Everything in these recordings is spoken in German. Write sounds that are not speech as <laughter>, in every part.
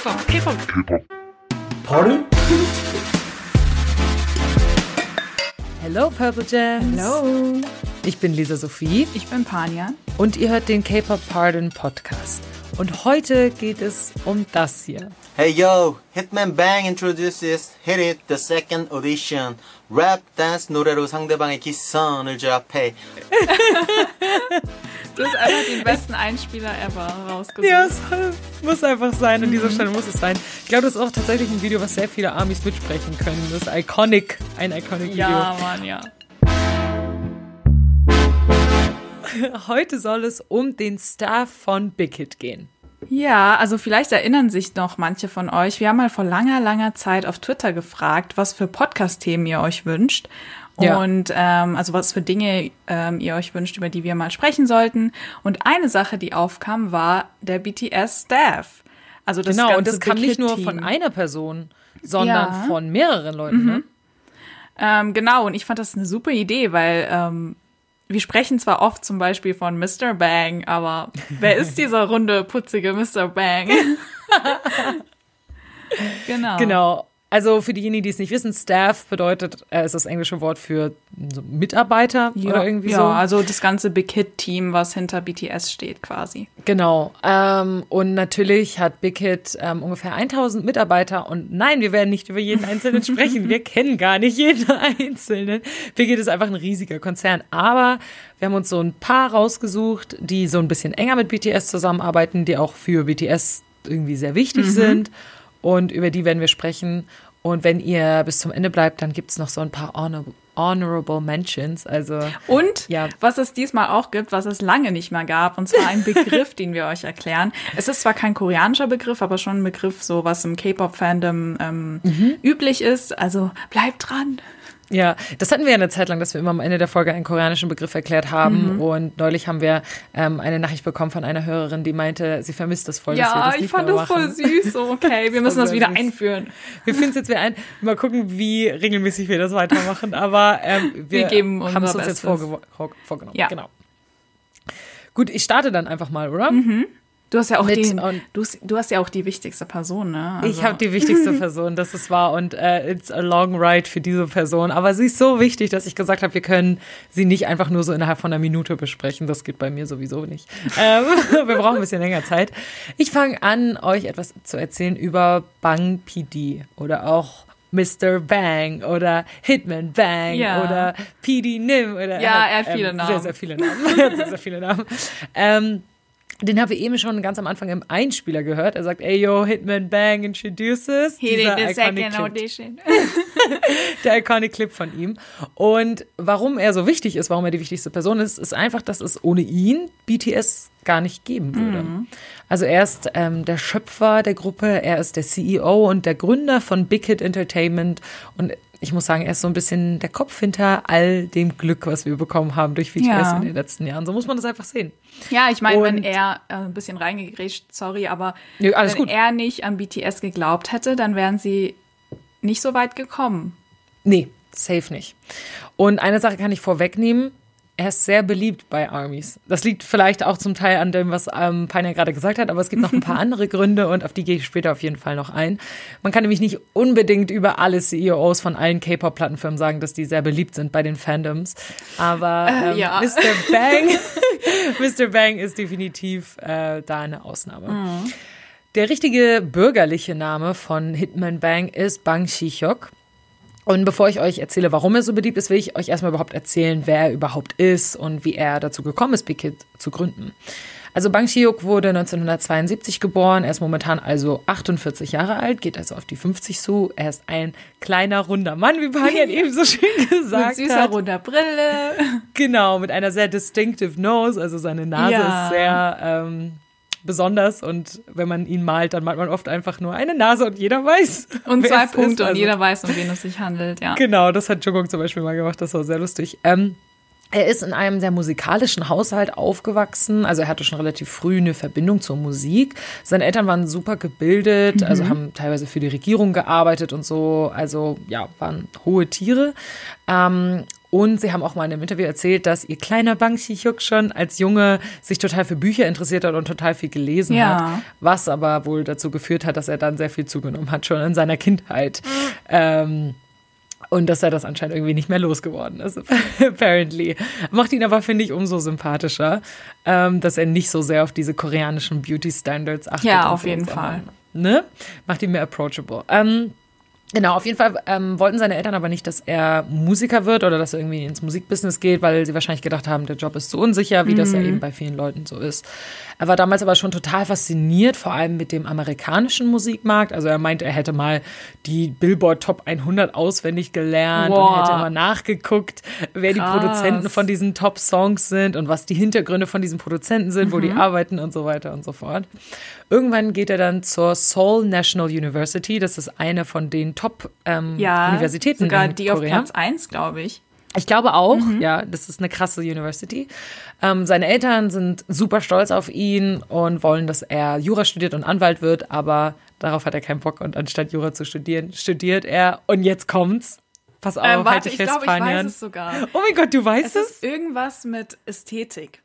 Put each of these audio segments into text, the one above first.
K-Pop, K-Pop. K-Pop. Pardon? Hello Purple Gems. Hallo. Ich bin Lisa Sophie Ich bin Panja. und ihr hört den K-Pop Pardon Podcast. Und heute geht es um das hier. Hey yo, Hitman Bang introduces Hit It the second audition. Rap dance 노래로 상대방의 기선을 제압해. <laughs> Du hast einfach den besten Einspieler ever rausgesucht. Ja, es muss einfach sein. An dieser Stelle muss es sein. Ich glaube, das ist auch tatsächlich ein Video, was sehr viele Armies mitsprechen können. Das ist iconic. Ein iconic Video. Ja, Mann, ja. <laughs> Heute soll es um den Staff von Big Hit gehen. Ja, also vielleicht erinnern sich noch manche von euch. Wir haben mal vor langer, langer Zeit auf Twitter gefragt, was für Podcast-Themen ihr euch wünscht. Ja. Und ähm, also was für Dinge ähm, ihr euch wünscht, über die wir mal sprechen sollten. Und eine Sache, die aufkam, war der BTS-Staff. Also das genau, und das kam nicht nur von einer Person, sondern Ja. von mehreren Leuten. Ne? Ähm, genau, und ich fand das eine super Idee, weil ähm, wir sprechen zwar oft zum Beispiel von Mr. Bang, aber wer ist <laughs> dieser runde, putzige Mr. Bang? <laughs> <laughs> genau. Genau. Also für diejenigen, die es nicht wissen, Staff bedeutet, äh, ist das englische Wort für so Mitarbeiter Ja, oder irgendwie ja, so. also das ganze Big Hit-Team, was hinter BTS steht quasi. Genau. Ähm, und natürlich hat Big Hit ähm, ungefähr 1000 Mitarbeiter. Und nein, wir werden nicht über jeden Einzelnen <laughs> sprechen. Wir kennen gar nicht jeden <laughs> Einzelnen. Big Hit ist einfach ein riesiger Konzern. Aber wir haben uns so ein paar rausgesucht, die so ein bisschen enger mit BTS zusammenarbeiten, die auch für BTS irgendwie sehr wichtig sind. Und über die werden wir sprechen. Und wenn ihr bis zum Ende bleibt, dann gibt es noch so ein paar honor honorable Mentions. Also Und Ja. was es diesmal auch gibt, was es lange nicht mehr gab, und zwar ein Begriff, <laughs> den wir euch erklären. Es ist zwar kein koreanischer Begriff, aber schon ein Begriff, so was im K-Pop-Fandom ähm, Mhm. üblich ist. Also bleibt dran. Ja, das hatten wir ja eine Zeit lang, dass wir immer am Ende der Folge einen koreanischen Begriff erklärt haben. Mhm. Und neulich haben wir ähm, eine Nachricht bekommen von einer Hörerin, die meinte, sie vermisst das voll, Ja, das ich fand das voll süß. So, <laughs> okay, wir müssen das wieder süß. einführen. Wir finden es jetzt wieder ein. Mal gucken, wie regelmäßig wir das weitermachen. Aber ähm, wir, Wir geben haben es uns jetzt Bestes. vor vorgenommen. Ja. Genau. Gut, ich starte dann einfach mal, oder? Du hast ja auch die, du, hast- du hast ja auch die wichtigste Person, ne? Also, Ich habe die wichtigste Person, das ist wahr. Und äh, it's a long ride für diese Person. Aber sie ist so wichtig, dass ich gesagt habe, wir können sie nicht einfach nur so innerhalb von einer Minute besprechen. Das geht bei mir sowieso nicht. <laughs> Ähm, <laughs> wir brauchen ein bisschen länger Zeit. Ich fange an, euch etwas zu erzählen über Bang PD oder auch Mr. Bang oder Hitman Bang Ja. oder PD Nim oder Ja, er hat viele Sehr, Namen. sehr viele Namen. <laughs> sehr, sehr viele Namen. Ähm, den habe ich eben schon ganz am Anfang im Einspieler gehört. Er sagt, ey yo, Hitman Bang introduces. He did Dieser the iconic second Clip audition. <laughs> der iconic Clip von ihm. Und warum er so wichtig ist, warum er die wichtigste Person ist, ist einfach, dass es ohne ihn BTS gar nicht geben würde. Also er ist ähm, der Schöpfer der Gruppe, er ist der CEO und der Gründer von Big Hit Entertainment und ich muss sagen, er ist so ein bisschen der Kopf hinter all dem Glück, was wir bekommen haben durch BTS Ja. in den letzten Jahren. So muss man das einfach sehen. Ja, ich meine, wenn er äh, ein bisschen reingegrätscht, sorry, aber Nö, wenn gut. er nicht an BTS geglaubt hätte, dann wären sie nicht so weit gekommen. Nee, safe nicht. Und eine Sache kann ich vorwegnehmen. Er ist sehr beliebt bei Armies. Das liegt vielleicht auch zum Teil an dem, was ähm, Pania gerade gesagt hat, aber es gibt noch ein paar <laughs> andere Gründe und auf die gehe ich später auf jeden Fall noch ein. Man kann nämlich nicht unbedingt über alle CEOs von allen K-Pop-Plattenfirmen sagen, dass die sehr beliebt sind bei den Fandoms. Aber ähm, ja. Mr. Bang, <laughs> Mr. Bang ist definitiv äh, da eine Ausnahme. Der richtige bürgerliche Name von Hitman Bang ist Bang Shi-hyuk. Und bevor ich euch erzähle, warum er so beliebt ist, will ich euch erstmal überhaupt erzählen, wer er überhaupt ist und wie er dazu gekommen ist, Big Hit zu gründen. Also Bang Shi-hyuk wurde 1972 geboren, er ist momentan also 48 Jahre alt, geht also auf die 50 zu. Er ist ein kleiner, runder Mann, wie Panian <laughs> eben so schön gesagt Mit süßer hat. runder Brille. Genau, mit einer sehr distinctive Nose, also seine Nase Ja. ist sehr ähm, besonders und wenn man ihn malt, dann malt man oft einfach nur eine Nase und jeder weiß. Und zwei. Punkte und Also- jeder weiß, um wen es sich handelt, ja. Genau, das hat Jungkook zum Beispiel mal gemacht, das war sehr lustig. Ähm, er ist in einem sehr musikalischen Haushalt aufgewachsen, also er hatte schon relativ früh eine Verbindung zur Musik. Seine Eltern waren super gebildet, also haben teilweise für die Regierung gearbeitet und so, also ja, waren hohe Tiere. Ähm, Und sie haben auch mal in einem Interview erzählt, dass ihr kleiner Bang Chi-hyuk schon als Junge sich total für Bücher interessiert hat und total viel gelesen Ja. hat. Was aber wohl dazu geführt hat, dass er dann sehr viel zugenommen hat, schon in seiner Kindheit. Ähm, und dass er das anscheinend irgendwie nicht mehr losgeworden ist, <laughs> apparently. Macht ihn aber, finde ich, umso sympathischer, ähm, dass er nicht so sehr auf diese koreanischen Beauty-Standards achtet. Ja, auf jeden Fall. Ne? Macht ihn mehr approachable. Ähm, Genau, auf jeden Fall ähm, wollten seine Eltern aber nicht, dass er Musiker wird oder dass er irgendwie ins Musikbusiness geht, weil sie wahrscheinlich gedacht haben, der Job ist zu unsicher, wie das ja eben bei vielen Leuten so ist. Er war damals aber schon total fasziniert, vor allem mit dem amerikanischen Musikmarkt. Also er meint, er hätte mal die Billboard Top 100 auswendig gelernt und Boah. hätte immer nachgeguckt, wer die Krass. Produzenten von diesen Top-Songs sind und was die Hintergründe von diesen Produzenten sind, wo die arbeiten und so weiter und so fort. Irgendwann geht er dann zur Seoul National University. Das ist eine von den Top-Universitäten sogar in die auf Korea. Platz 1, glaube ich. Ich glaube auch, ja, das ist eine krasse University. Ähm, seine Eltern sind super stolz auf ihn und wollen, dass er Jura studiert und Anwalt wird, aber darauf hat er keinen Bock und anstatt Jura zu studieren, studiert er. Und jetzt kommt's. Pass auf, Ähm, halt warte, dich ich fest, glaube, ich weiß es sogar. Oh mein Gott, du weißt Es es? ist irgendwas mit Ästhetik.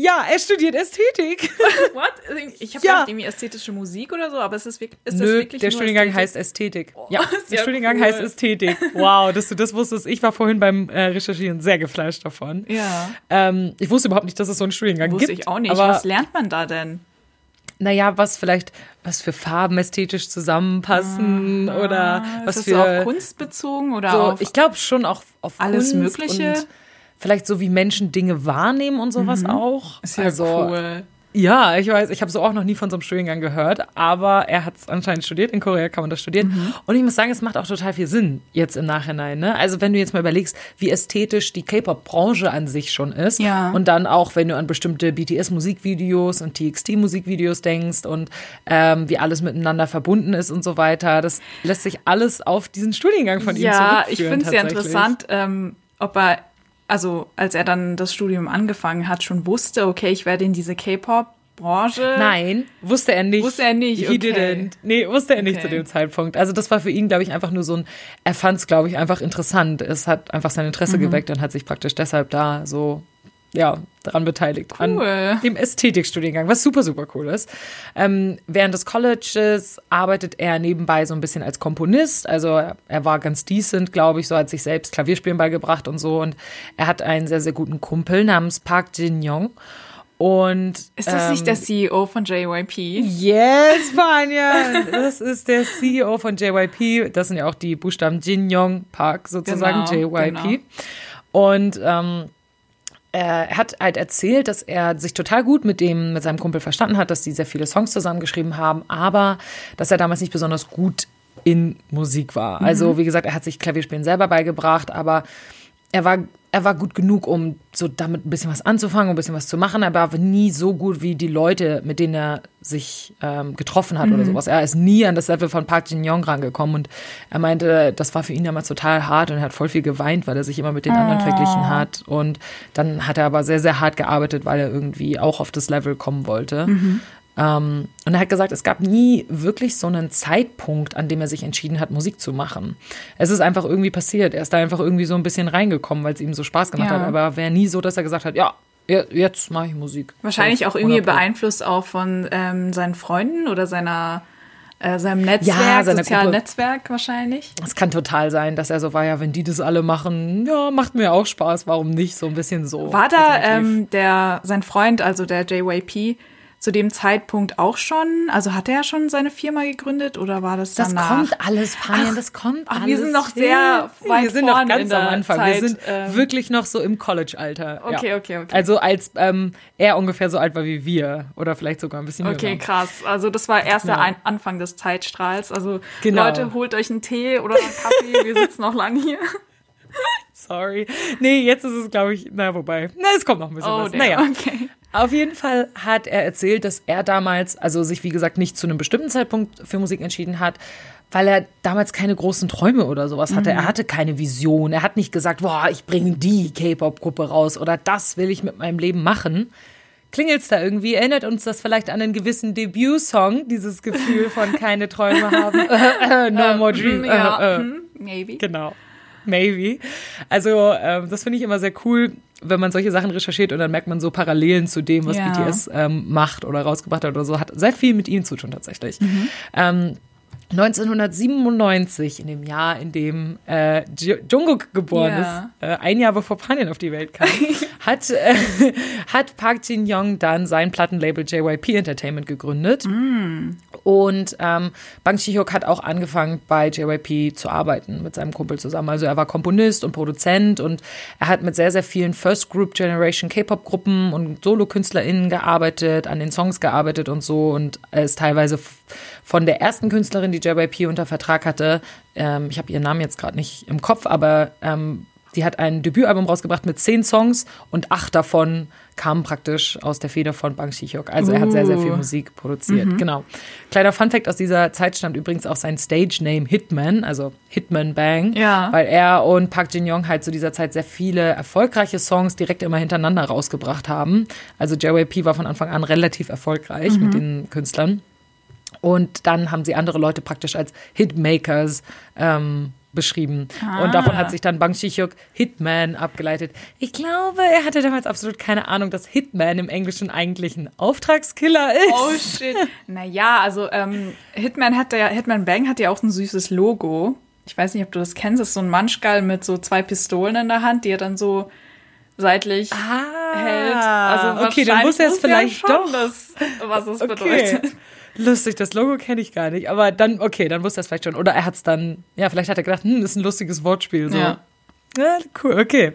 Ja, er studiert Ästhetik. <laughs> What? Ich habe Ja. gedacht, irgendwie ästhetische Musik oder so, aber es ist, wirklich- ist das Nö, wirklich der Studiengang Ästhetik? heißt Ästhetik. Ja, ist <laughs> der ja Studiengang cool. heißt Ästhetik. Wow, dass du das wusstest. Ich war vorhin beim äh, Recherchieren sehr geflasht davon. Ja. Ähm, ich wusste überhaupt nicht, dass es so einen Studiengang Wusste gibt. ich auch nicht. Aber Was lernt man da denn? naja, was vielleicht, was für Farben ästhetisch zusammenpassen oder was ist das für. so auf Kunst bezogen oder so, auf ich glaube schon auch auf alles Kunst Mögliche? Vielleicht so wie Menschen Dinge wahrnehmen und sowas auch. Mhm. Ist ja also, cool. Ja, ich weiß, ich habe so auch noch nie von so einem Studiengang gehört, aber er hat es anscheinend studiert. In Korea kann man das studieren. Mhm. Und ich muss sagen, es macht auch total viel Sinn jetzt im Nachhinein. Ne? Also wenn du jetzt mal überlegst, wie ästhetisch die K-Pop-Branche an sich schon ist Ja. und dann auch, wenn du an bestimmte BTS-Musikvideos und TXT-Musikvideos denkst und ähm, wie alles miteinander verbunden ist und so weiter, das lässt sich alles auf diesen Studiengang von ihm Ja, ich zurückführen. finde es ja tatsächlich. interessant, ähm, ob er, also als er dann das Studium angefangen hat, schon wusste, okay, ich werde in diese K-Pop-Branche. Nein, wusste er nicht. Wusste er nicht, He okay. didn't. Nee, wusste er nicht Okay. zu dem Zeitpunkt. Also das war für ihn, glaube ich, einfach nur so ein, er fand es, glaube ich, einfach interessant. Es hat einfach sein Interesse Mhm. geweckt und hat sich praktisch deshalb da so, ja, daran beteiligt. Cool. An dem Ästhetikstudiengang, was super, super cool ist. Ähm, während des Colleges arbeitet er nebenbei so ein bisschen als Komponist. Also er, war ganz decent, glaube ich, so hat sich selbst Klavierspielen beigebracht und so. Und er hat einen sehr, sehr guten Kumpel namens Park Jin-young. Und Ist das ähm, nicht der CEO von JYP? Yes, Vanya! Das ist der CEO von JYP. Das sind ja auch die Buchstaben Jin Yong Park sozusagen, Genau, JYP. genau. Und ähm, er hat halt erzählt, dass er sich total gut mit dem, mit seinem Kumpel verstanden hat, dass die sehr viele Songs zusammengeschrieben haben, aber dass er damals nicht besonders gut in Musik war. Also, wie gesagt, er hat sich Klavierspielen selber beigebracht, aber er war, er war gut genug, um so damit ein bisschen was anzufangen, um ein bisschen was zu machen, aber er war nie so gut wie die Leute, mit denen er sich ähm, getroffen hat oder sowas. Er ist nie an das Level von Park Jin Young rangekommen und er meinte, das war für ihn damals total hart und er hat voll viel geweint, weil er sich immer mit den anderen verglichen hat. Und dann hat er aber sehr, sehr hart gearbeitet, weil er irgendwie auch auf das Level kommen wollte. Ähm, und er hat gesagt, es gab nie wirklich so einen Zeitpunkt, an dem er sich entschieden hat, Musik zu machen. Es ist einfach irgendwie passiert. Er ist da einfach irgendwie so ein bisschen reingekommen, weil es ihm so Spaß gemacht Ja. hat. Aber wäre nie so, dass er gesagt hat, ja, je- jetzt mache ich Musik. Wahrscheinlich auch irgendwie 100 Pro. beeinflusst auch von ähm, seinen Freunden oder seiner äh, seinem Netzwerk, Ja, seiner sozialen Gruppe. Netzwerk wahrscheinlich. Es kann total sein, dass er so war, ja, wenn die das alle machen, ja, macht mir auch Spaß, warum nicht? So ein bisschen so. War da ähm, der sein Freund, also der JYP, zu dem Zeitpunkt auch schon? Also hat er schon seine Firma gegründet oder war das Das danach? kommt alles, Ach, das kommt ach, alles. wir sind noch sehr Ja, weit Wir sind noch ganz in der am Anfang. Zeit, wir sind ähm. wirklich noch so im College-Alter. Okay, ja. okay, okay. Also als ähm, er ungefähr so alt war wie wir oder vielleicht sogar ein bisschen Okay, jünger. krass. Also das war erst der Ja. Ein Anfang des Zeitstrahls. Also Genau. Leute, holt euch einen Tee oder einen Kaffee. Wir sitzen noch lange hier. <laughs> Sorry. Nee, jetzt ist es, glaube ich, na, wobei. Na, es kommt noch ein bisschen Oh, was. damn. Naja. okay. Auf jeden Fall hat er erzählt, dass er damals, also sich wie gesagt nicht zu einem bestimmten Zeitpunkt für Musik entschieden hat, weil er damals keine großen Träume oder sowas hatte. Er hatte keine Vision. Er hat nicht gesagt, boah, ich bringe die K-Pop-Gruppe raus oder das will ich mit meinem Leben machen. Klingelt's da irgendwie? Erinnert uns das vielleicht an einen gewissen Debütsong, dieses Gefühl von keine Träume haben? <laughs> <laughs> no more dream. Ja, Äh, äh. hm, maybe. Genau. Maybe. Also, ähm, das finde ich immer sehr cool, wenn man solche Sachen recherchiert und dann merkt man so Parallelen zu dem, was Ja. BTS ähm, macht oder rausgebracht hat oder so, hat sehr viel mit ihm zu tun tatsächlich. Mhm. Ähm, 1997, in dem Jahr, in dem äh, Jungkook geboren Ja. ist, äh, ein Jahr bevor Panin auf die Welt kam, <laughs> hat, äh, hat Park Jin Young dann sein Plattenlabel JYP Entertainment gegründet. Und ähm, Bang Chi-hyuk hat auch angefangen, bei JYP zu arbeiten mit seinem Kumpel zusammen. Also er war Komponist und Produzent und er hat mit sehr, sehr vielen First Group Generation K-Pop-Gruppen und Solo-KünstlerInnen gearbeitet, an den Songs gearbeitet und so. Und er ist teilweise von der ersten Künstlerin, die JYP unter Vertrag hatte, ähm, ich habe ihren Namen jetzt gerade nicht im Kopf, aber ähm, die hat ein Debütalbum rausgebracht mit zehn Songs und acht davon kamen praktisch aus der Feder von Bang Chi-hyuk. Also er hat sehr, sehr viel Uh. Musik produziert. Genau. Kleiner Funfact aus dieser Zeit stammt übrigens auch sein Stage-Name Hitman, also Hitman Bang. Ja. Weil er und Park Jin-young halt zu dieser Zeit sehr viele erfolgreiche Songs direkt immer hintereinander rausgebracht haben. Also JYP war von Anfang an relativ erfolgreich mit den Künstlern. Und dann haben sie andere Leute praktisch als Hitmakers ähm, beschrieben. Und davon hat sich dann Bang Chi-hyuk Hitman abgeleitet. Ich glaube, er hatte damals absolut keine Ahnung, dass Hitman im Englischen eigentlich ein Auftragskiller ist. Oh shit. Naja, also ähm, Hitman hat ja, Hitman Bang hat ja auch ein süßes Logo. Ich weiß nicht, ob du das kennst. Das ist so ein Manschgal mit so zwei Pistolen in der Hand, die er dann so seitlich hält. Also Ah, okay, dann muss er es vielleicht schon doch. Das, was es Okay. bedeutet. Lustig, das Logo kenne ich gar nicht. Aber dann, okay, dann wusste er es vielleicht schon. Oder er hat es dann, ja, vielleicht hat er gedacht, hm, das ist ein lustiges Wortspiel. So. Ja. Ja, cool, okay.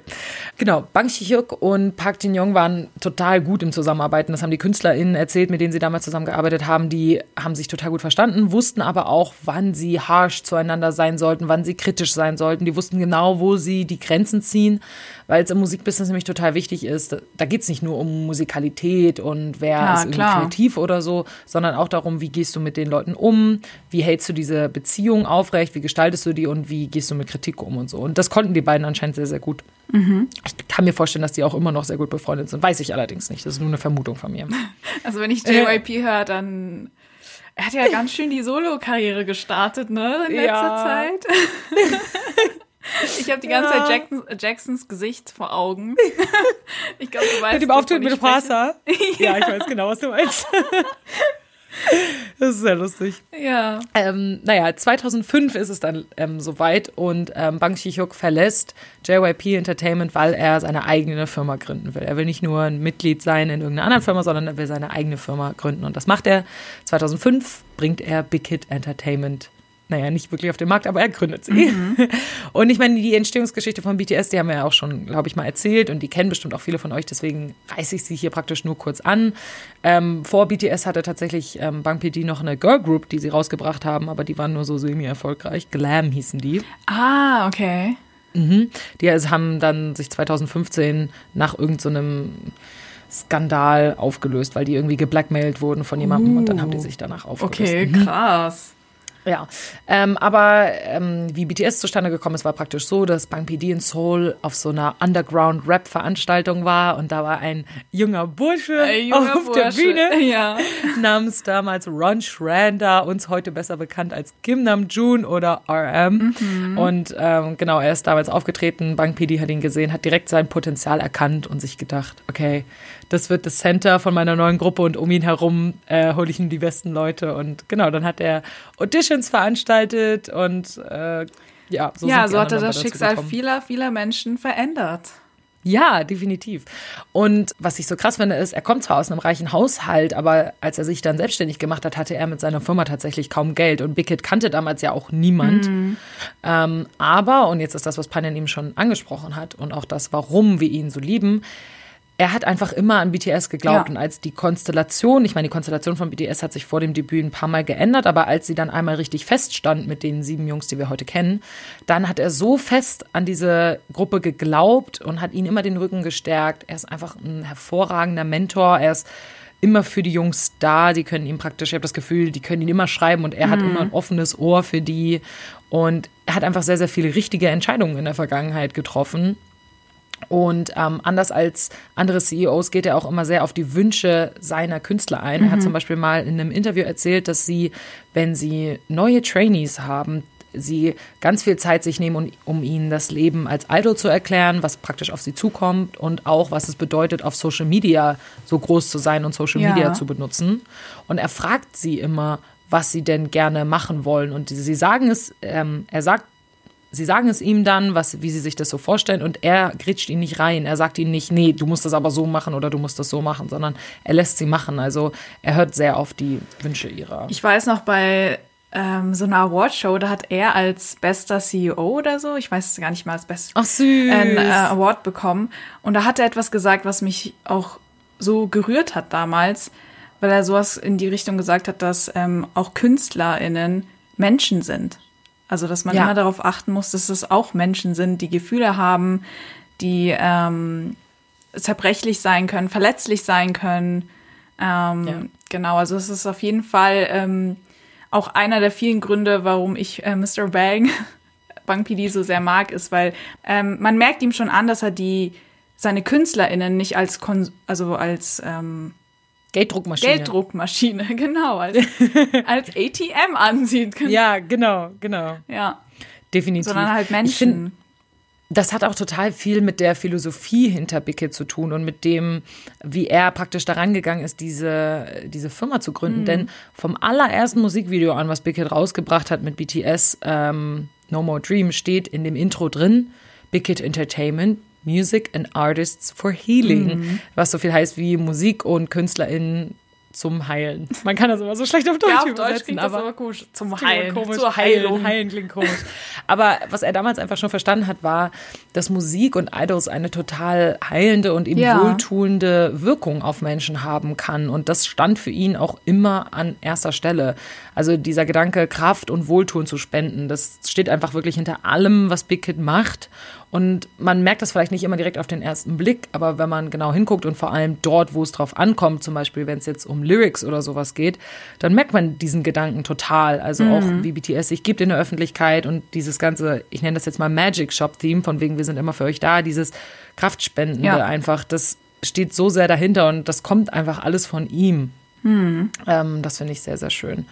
Genau, Bang Chi-hyuk und Park Jin-young waren total gut im Zusammenarbeiten. Das haben die KünstlerInnen erzählt, mit denen sie damals zusammengearbeitet haben. Die haben sich total gut verstanden, wussten aber auch, wann sie harsh zueinander sein sollten, wann sie kritisch sein sollten. Die wussten genau, wo sie die Grenzen ziehen, weil es im Musikbusiness nämlich total wichtig ist. Da geht es nicht nur um Musikalität und wer Ja, ist irgendwie klar. kreativ oder so, sondern auch darum, wie gehst du mit den Leuten um, wie hältst du diese Beziehung aufrecht, wie gestaltest du die und wie gehst du mit Kritik um und so. Und das konnten die beiden anscheinend sehr, sehr gut. Ich kann mir vorstellen, dass die auch immer noch sehr gut befreundet sind. Weiß ich allerdings nicht. Das ist nur eine Vermutung von mir. <laughs> Also wenn ich JYP höre, dann er hat ja ganz schön die Solo-Karriere gestartet, ne, in letzter Ja. Zeit. <laughs> <laughs> Ich habe die ganze Ja. Zeit Jackson, Jacksons Gesicht vor Augen. Ich glaube, du weißt, Mit dem Auftritt mit spreche. Prasa. Ja, ich weiß genau, was du meinst. Das ist sehr lustig. Ja. Ähm, naja, 2005 ist es dann ähm, soweit und ähm, Bang Chi-hyuk verlässt JYP Entertainment, weil er seine eigene Firma gründen will. Er will nicht nur ein Mitglied sein in irgendeiner anderen Firma, sondern er will seine eigene Firma gründen. Und das macht er. 2005 bringt er Big Hit Entertainment naja, nicht wirklich auf den Markt, aber er gründet sie. Und ich meine, die Entstehungsgeschichte von BTS, die haben wir ja auch schon, glaube ich, mal erzählt und die kennen bestimmt auch viele von euch, deswegen reiße ich sie hier praktisch nur kurz an. Ähm, vor BTS hatte tatsächlich ähm, Bang PD noch eine Girl Group, die sie rausgebracht haben, aber die waren nur so semi-erfolgreich. Glam hießen die. Ah, okay. Die also haben dann sich 2015 nach irgendeinem Skandal aufgelöst, weil die irgendwie geblackmailt wurden von jemandem und dann haben die sich danach aufgelöst. Okay, krass. Ja, ähm, aber ähm, wie BTS zustande gekommen ist, war praktisch so, dass Bang PD in Seoul auf so einer Underground-Rap-Veranstaltung war und da war ein junger Bursche Ein junger auf der Bursche. Bühne <laughs> Ja. namens damals Ron Schrander, uns heute besser bekannt als Kim Namjoon oder RM. Und ähm, genau, er ist damals aufgetreten, Bang PD hat ihn gesehen, hat direkt sein Potenzial erkannt und sich gedacht, okay, das wird das Center von meiner neuen Gruppe und um ihn herum äh, hole ich ihm die besten Leute. Und genau, dann hat er Auditions veranstaltet und äh, ja, so ja, so hat er das Schicksal gekommen. vieler, vieler Menschen verändert. Ja, definitiv. Und was ich so krass finde, ist, er kommt zwar aus einem reichen Haushalt, aber als er sich dann selbstständig gemacht hat, hatte er mit seiner Firma tatsächlich kaum Geld. Und Hit kannte damals ja auch niemand. Ähm, aber, und jetzt ist das, was Panin ihm schon angesprochen hat und auch das, warum wir ihn so lieben, er hat einfach immer an BTS geglaubt. Ja. Und als die Konstellation, ich meine, die Konstellation von BTS hat sich vor dem Debüt ein paar Mal geändert, aber als sie dann einmal richtig feststand mit den sieben Jungs, die wir heute kennen, dann hat er so fest an diese Gruppe geglaubt und hat ihnen immer den Rücken gestärkt. Er ist einfach ein hervorragender Mentor. Er ist immer für die Jungs da. Die können ihm praktisch, ich habe das Gefühl, die können ihn immer schreiben und er hat immer ein offenes Ohr für die. Und er hat einfach sehr, sehr viele richtige Entscheidungen in der Vergangenheit getroffen. Und ähm, anders als andere CEOs geht er auch immer sehr auf die Wünsche seiner Künstler ein. Er hat zum Beispiel mal in einem Interview erzählt, dass sie, wenn sie neue Trainees haben, sie ganz viel Zeit sich nehmen, um, um ihnen das Leben als Idol zu erklären, was praktisch auf sie zukommt und auch, was es bedeutet, auf Social Media so groß zu sein und Social Ja. Media zu benutzen. Und er fragt sie immer, was sie denn gerne machen wollen. Und sie sagen es, ähm, er sagt, sie sagen es ihm dann, was, wie sie sich das so vorstellen, und er grätscht ihn nicht rein. Er sagt ihnen nicht, nee, du musst das aber so machen oder du musst das so machen, sondern er lässt sie machen. Also er hört sehr auf die Wünsche ihrer. Ich weiß noch bei ähm, so einer Awardshow, da hat er als bester CEO oder so, ich weiß es gar nicht mal, als best Ach süß. einen äh, Award bekommen. Und da hat er etwas gesagt, was mich auch so gerührt hat damals, weil er sowas in die Richtung gesagt hat, dass ähm, auch KünstlerInnen Menschen sind. Also, dass man Ja. immer darauf achten muss, dass es auch Menschen sind, die Gefühle haben, die ähm, zerbrechlich sein können, verletzlich sein können. Ähm, Ja. Genau, also es ist auf jeden Fall ähm, auch einer der vielen Gründe, warum ich äh, Mr. Bang, <laughs> Bang PD so sehr mag, ist, weil ähm, man merkt ihm schon an, dass er die seine KünstlerInnen nicht als Kon also als ähm, Gelddruckmaschine. Gelddruckmaschine, <laughs> genau, als, <laughs> als ATM ansieht. Ja, genau, genau. ja. Definitiv. Sondern halt Ich find, Menschen. das hat auch total viel mit der Philosophie hinter Bickett zu tun und mit dem, wie er praktisch daran gegangen ist, diese, diese Firma zu gründen. Mhm. Denn vom allerersten Musikvideo an, was Bickett rausgebracht hat mit BTS, ähm, No More Dream, steht in dem Intro drin, Bickett Entertainment, Music and Artists for Healing, Mhm. was so viel heißt wie Musik und KünstlerInnen zum Heilen. Man kann das immer so schlecht auf Deutsch Ja, auf übersetzen, Deutsch klingt das aber aber komisch. Zum Heilen, komisch. zur Heilung. Heilen, heilen klingt komisch. Aber was er damals einfach schon verstanden hat, war, dass Musik und Idols eine total heilende und eben Ja. wohltuende Wirkung auf Menschen haben kann. Und das stand für ihn auch immer an erster Stelle. Also dieser Gedanke, Kraft und Wohltun zu spenden, das steht einfach wirklich hinter allem, was Big Kid macht. Und man merkt das vielleicht nicht immer direkt auf den ersten Blick, aber wenn man genau hinguckt und vor allem dort, wo es drauf ankommt, zum Beispiel wenn es jetzt um Lyrics oder sowas geht, dann merkt man diesen Gedanken total. Also auch wie BTS sich gibt in der Öffentlichkeit und dieses ganze, ich nenne das jetzt mal Magic Shop Theme, von wegen wir sind immer für euch da, dieses Kraftspendende Ja. einfach, das steht so sehr dahinter und das kommt einfach alles von ihm. Ähm, das finde ich sehr, sehr schön.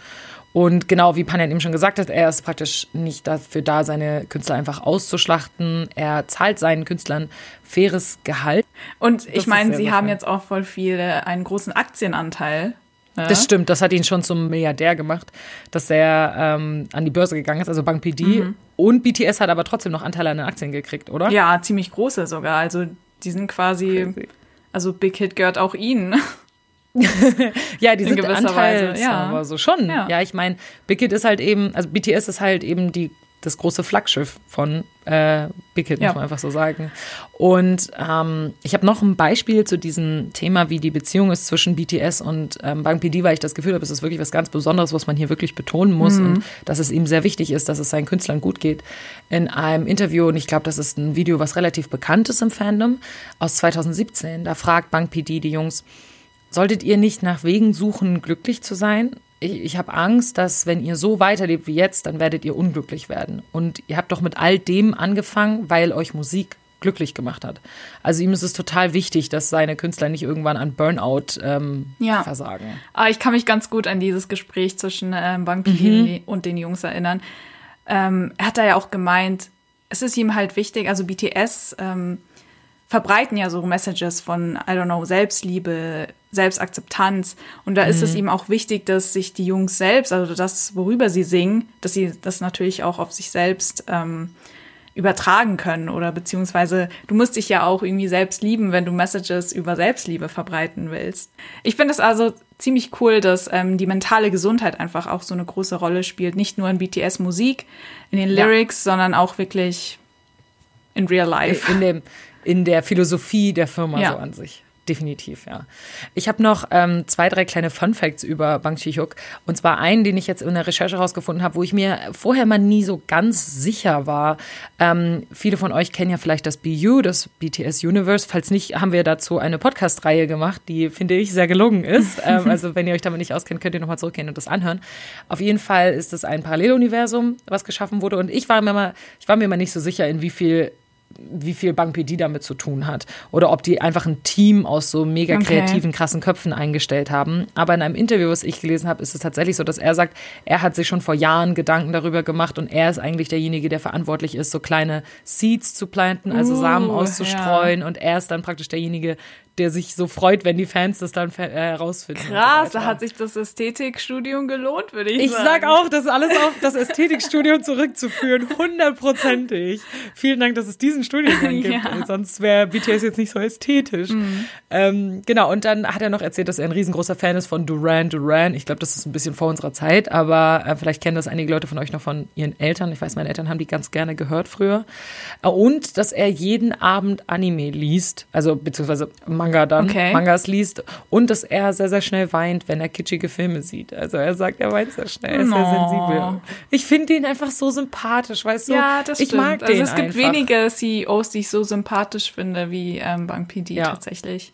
Und genau wie Panjan eben schon gesagt hat, er ist praktisch nicht dafür da, seine Künstler einfach auszuschlachten. Er zahlt seinen Künstlern faires Gehalt. Und ich meine, sie haben jetzt auch voll viel äh, einen großen Aktienanteil. ne? Das stimmt, das hat ihn schon zum Milliardär gemacht, dass er ähm, an die Börse gegangen ist, also Bank PD. Und BTS hat aber trotzdem noch Anteile an den Aktien gekriegt, oder? Ja, ziemlich große sogar. Also die sind quasi, Crazy. also Big Hit gehört auch ihnen. Ja, die In sind gewisser Weise, Anteils, ja. aber so schon. Ja. Ja, ich meine, Big Hit ist halt eben, also BTS ist halt eben die, das große Flaggschiff von äh, Big Hit, Ja. muss man einfach so sagen. Und ähm, ich habe noch ein Beispiel zu diesem Thema, wie die Beziehung ist zwischen BTS und ähm, Bang PD, weil ich das Gefühl habe, es ist wirklich was ganz Besonderes, was man hier wirklich betonen muss und dass es ihm sehr wichtig ist, dass es seinen Künstlern gut geht. In einem Interview, und ich glaube, das ist ein Video, was relativ bekannt ist im Fandom, aus 2017, da fragt Bang PD die Jungs, Solltet ihr nicht nach Wegen suchen, glücklich zu sein? Ich, ich habe Angst, dass wenn ihr so weiterlebt wie jetzt, dann werdet ihr unglücklich werden. Und ihr habt doch mit all dem angefangen, weil euch Musik glücklich gemacht hat. Also ihm ist es total wichtig, dass seine Künstler nicht irgendwann an Burnout ähm, Ja. versagen. Aber ich kann mich ganz gut an dieses Gespräch zwischen ähm, Bang PD und den Jungs erinnern. Ähm, er hat da ja auch gemeint, es ist ihm halt wichtig, also BTS ähm, verbreiten ja so Messages von, I don't know, Selbstliebe, Selbstakzeptanz. Und da ist es ihm auch wichtig, dass sich die Jungs selbst, also das, worüber sie singen, dass sie das natürlich auch auf sich selbst ähm, übertragen können oder beziehungsweise du musst dich ja auch irgendwie selbst lieben, wenn du Messages über Selbstliebe verbreiten willst. Ich finde es also ziemlich cool, dass ähm, die mentale Gesundheit einfach auch so eine große Rolle spielt, nicht nur in BTS Musik, in den Ja. Lyrics, sondern auch wirklich in real life. In, dem, in der Philosophie der Firma Ja. so an sich. Definitiv, ja. Ich habe noch ähm, zwei, drei kleine Fun Facts über Bang Chi-hyuk. Und zwar einen, den ich jetzt in der Recherche rausgefunden habe, wo ich mir vorher mal nie so ganz sicher war. Ähm, viele von euch kennen ja vielleicht das BU, das BTS Universe. Falls nicht, haben wir dazu eine Podcast-Reihe gemacht, die, finde ich, sehr gelungen ist. <laughs> ähm, also wenn ihr euch damit nicht auskennt, könnt ihr nochmal zurückgehen und das anhören. Auf jeden Fall ist es ein Paralleluniversum, was geschaffen wurde. Und ich war mir mal, ich war mir mal nicht so sicher, in wie viel wie viel Bang PD damit zu tun hat. Oder ob die einfach ein Team aus so mega Okay. kreativen, krassen Köpfen eingestellt haben. Aber in einem Interview, was ich gelesen habe, ist es tatsächlich so, dass er sagt, er hat sich schon vor Jahren Gedanken darüber gemacht und er ist eigentlich derjenige, der verantwortlich ist, so kleine Seeds zu planten, also Samen Uh, auszustreuen. Und er ist dann praktisch derjenige, der sich so freut, wenn die Fans das dann äh, herausfinden. so Krass, weiter. da hat sich das Ästhetikstudium gelohnt, würde ich, Ich sagen. sag auch, das ist alles auf das Ästhetikstudium zurückzuführen, <laughs> hundertprozentig. Vielen Dank, dass es diesen Studiengang <laughs> gibt, Ja. sonst wäre BTS jetzt nicht so ästhetisch. Ähm, genau, und dann hat er noch erzählt, dass er ein riesengroßer Fan ist von Duran Duran. Ich glaube, das ist ein bisschen vor unserer Zeit, aber äh, vielleicht kennen das einige Leute von euch noch von ihren Eltern. Ich weiß, meine Eltern haben die ganz gerne gehört früher. Äh, Und dass er jeden Abend Anime liest, also beziehungsweise Manga dann, Okay. Mangas liest und dass er sehr, sehr schnell weint, wenn er kitschige Filme sieht. Also er sagt, er weint sehr schnell, er ist sehr sensibel. Ich finde ihn einfach so sympathisch, weißt du? Ja, das ich stimmt. mag also den es gibt einfach. wenige CEOs, die ich so sympathisch finde wie ähm, Bang PD Ja. tatsächlich.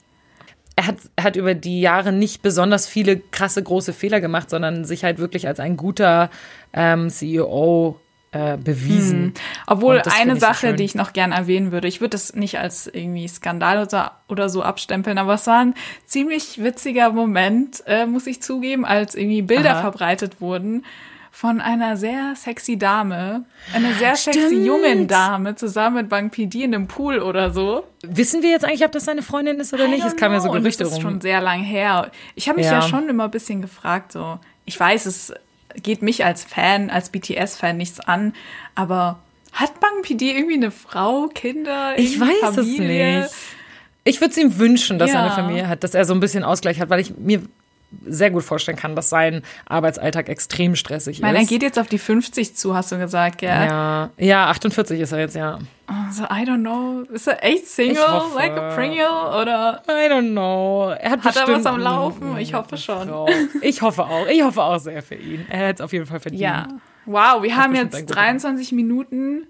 er hat, hat über die Jahre nicht besonders viele krasse große Fehler gemacht, sondern sich halt wirklich als ein guter ähm, CEO äh, bewiesen. Obwohl Und das eine so Sache, schön. die ich noch gern erwähnen würde, ich würde das nicht als irgendwie Skandal oder, oder so abstempeln, aber es war ein ziemlich witziger Moment, äh, muss ich zugeben, als irgendwie Bilder Aha. verbreitet wurden von einer sehr sexy Dame, eine sehr sexy Stimmt. jungen Dame zusammen mit Bang PD in einem Pool oder so. Wissen wir jetzt eigentlich, ob das seine Freundin ist oder nicht? Es kam ja so Gerüchte Das ist schon rum. sehr lang her. Ich habe mich ja. Ja. schon immer ein bisschen gefragt, so. Ich weiß, es geht mich als Fan, als BTS-Fan nichts an, aber hat Bang PD irgendwie eine Frau, Kinder, Ich weiß Familie? es nicht. Ich würde es ihm wünschen, dass er eine Ja. Familie hat, dass er so ein bisschen Ausgleich hat, weil ich mir sehr gut vorstellen kann, dass sein Arbeitsalltag extrem stressig Ich meine, er ist. geht jetzt auf die 50 zu, hast du gesagt, gell? ja, ja, 48 ist er jetzt, ja. Also, I don't know. Ist er echt Single, hoffe. like a Pringle, oder? I don't know. Er hat, Hat er was am Laufen? Ich hoffe schon. Ich hoffe auch. Ich hoffe auch sehr für ihn. Er hätte es auf jeden Fall verdient. Ja. Wow, wir haben bestimmt ein jetzt guter 23 Minuten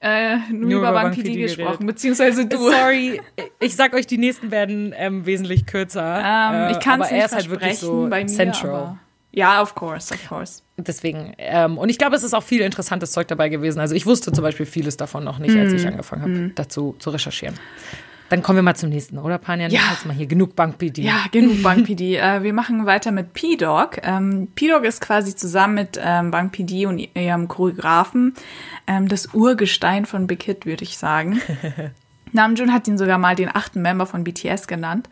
äh, nur, Nur über Bang PD PD gesprochen, beziehungsweise du. Sorry, ich sag euch, die nächsten werden ähm, wesentlich kürzer. Ähm, Äh, ich kann es nicht er ist halt wirklich versprechen so bei mir, central. ja, of course, of course. Deswegen, ähm, und ich glaube, es ist auch viel interessantes Zeug dabei gewesen. Also ich wusste zum Beispiel vieles davon noch nicht, Mhm. als ich angefangen habe, dazu zu recherchieren. Dann kommen wir mal zum nächsten, oder Panjan? Ja. Jetzt mal hier genug Bank PD. Ja, genug <laughs> Bang PD. Äh, wir machen weiter mit P-Dog. Ähm, P-Dog ist quasi zusammen mit ähm, Bang PD und ihrem Choreografen ähm, das Urgestein von Big Hit, würde ich sagen. <laughs> Namjoon hat ihn sogar mal den achten Member von BTS genannt.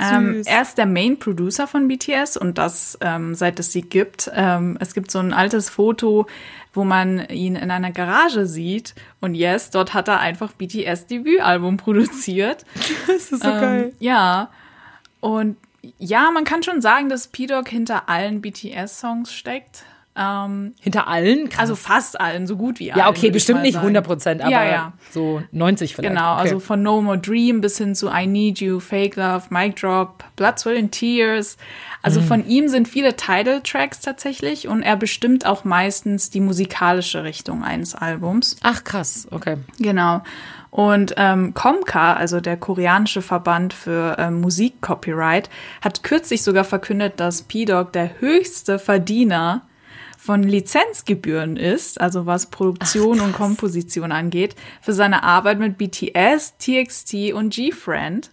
Ähm, er ist der Main Producer von BTS und das ähm, seit es sie gibt. Ähm, es gibt so ein altes Foto, wo man ihn in einer Garage sieht und yes, dort hat er einfach BTS Debütalbum produziert. <laughs> Das ist so Ähm, ja. Und ja, man kann schon sagen, dass P-Dog hinter allen BTS-Songs steckt. Ähm, Hinter allen? Krass. also fast allen, so gut wie allen. ja, okay, bestimmt nicht sagen. 100 Prozent, aber Ja, ja. so 90 vielleicht. Genau, okay. also von No More Dream bis hin zu I Need You, Fake Love, Mic Drop, Blood, Sweat and Tears. Also Mhm. von ihm sind viele Title-Tracks tatsächlich und er bestimmt auch meistens die musikalische Richtung eines Albums. Ach, krass, okay. Genau. Und ähm, Komka, also der koreanische Verband für ähm, Musikcopyright, hat kürzlich sogar verkündet, dass P-Dog der höchste Verdiener von Lizenzgebühren ist, also was Produktion und Komposition angeht, für seine Arbeit mit BTS, TXT und G-Friend.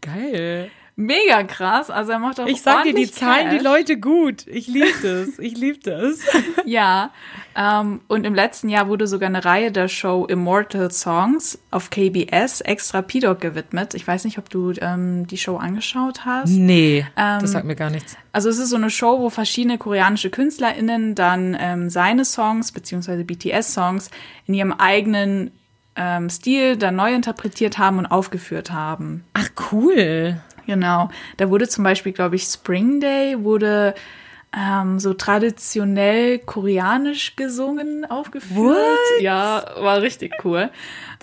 Geil. Mega krass, also er macht auch Ich sag dir, die zahlen die. Leute gut. Ich liebe das. Ich liebe das. <laughs> Ja, ähm, und im letzten Jahr wurde sogar eine Reihe der Show Immortal Songs auf KBS extra P-Dog gewidmet. Ich weiß nicht, ob du ähm, die Show angeschaut hast. Nee, Ähm, das sagt mir gar nichts. Also es ist so eine Show, wo verschiedene koreanische KünstlerInnen dann ähm, seine Songs beziehungsweise BTS-Songs in ihrem eigenen ähm, Stil dann neu interpretiert haben und aufgeführt haben. Ach, cool. Genau. Da wurde zum Beispiel, glaube ich, Spring Day wurde ähm, so traditionell koreanisch gesungen aufgeführt. What? Ja, war richtig cool.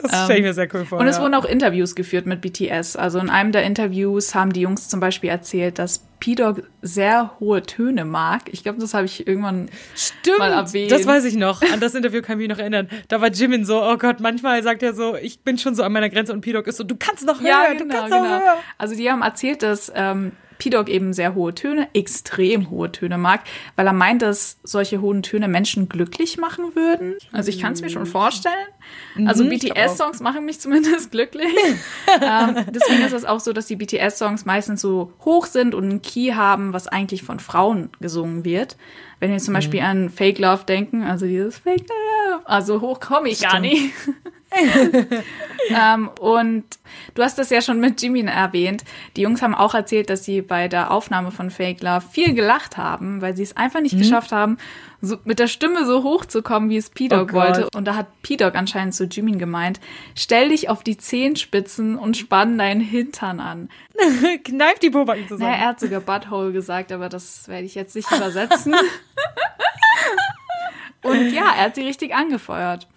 Das stelle ich mir sehr cool vor. Und es ja. wurden auch Interviews geführt mit BTS. Also in einem der Interviews haben die Jungs zum Beispiel erzählt, dass P-Dog sehr hohe Töne mag. Ich glaube, das habe ich irgendwann Stimmt, mal erwähnt. das weiß ich noch. An das Interview kann ich mich noch erinnern. Da war Jimin so, oh Gott, manchmal sagt er so, ich bin schon so an meiner Grenze und P-Dog ist so, du kannst noch höher, Ja, du genau, kannst noch genau. höher. Also die haben erzählt, dass ähm, P-Dog eben sehr hohe Töne, extrem hohe Töne mag, weil er meint, dass solche hohen Töne Menschen glücklich machen würden. Also ich kann es mir schon vorstellen. Also Mhm, ich glaub BTS-Songs machen mich zumindest <laughs> glücklich. ähm, deswegen ist es auch so, dass die BTS-Songs meistens so hoch sind und einen Key haben, was eigentlich von Frauen gesungen wird. Wenn wir zum Mhm. Beispiel an Fake Love denken, also dieses Fake Love, also hoch komme ich gar nicht. <laughs> <laughs> ähm, und du hast das ja schon mit Jimin erwähnt. Die Jungs haben auch erzählt, dass sie bei der Aufnahme von Fake Love viel gelacht haben, weil sie es einfach Mhm. nicht geschafft haben, so mit der Stimme so hoch zu kommen, wie es P-Dog Oh wollte. Und da hat P-Dog anscheinend zu Jimin gemeint, stell dich auf die Zehenspitzen und spann deinen Hintern an. <laughs> Kneif die Pobacken zusammen. Naja, er hat sogar Butthole gesagt, aber das werde ich jetzt nicht übersetzen. <laughs> Und ja, er hat sie richtig angefeuert.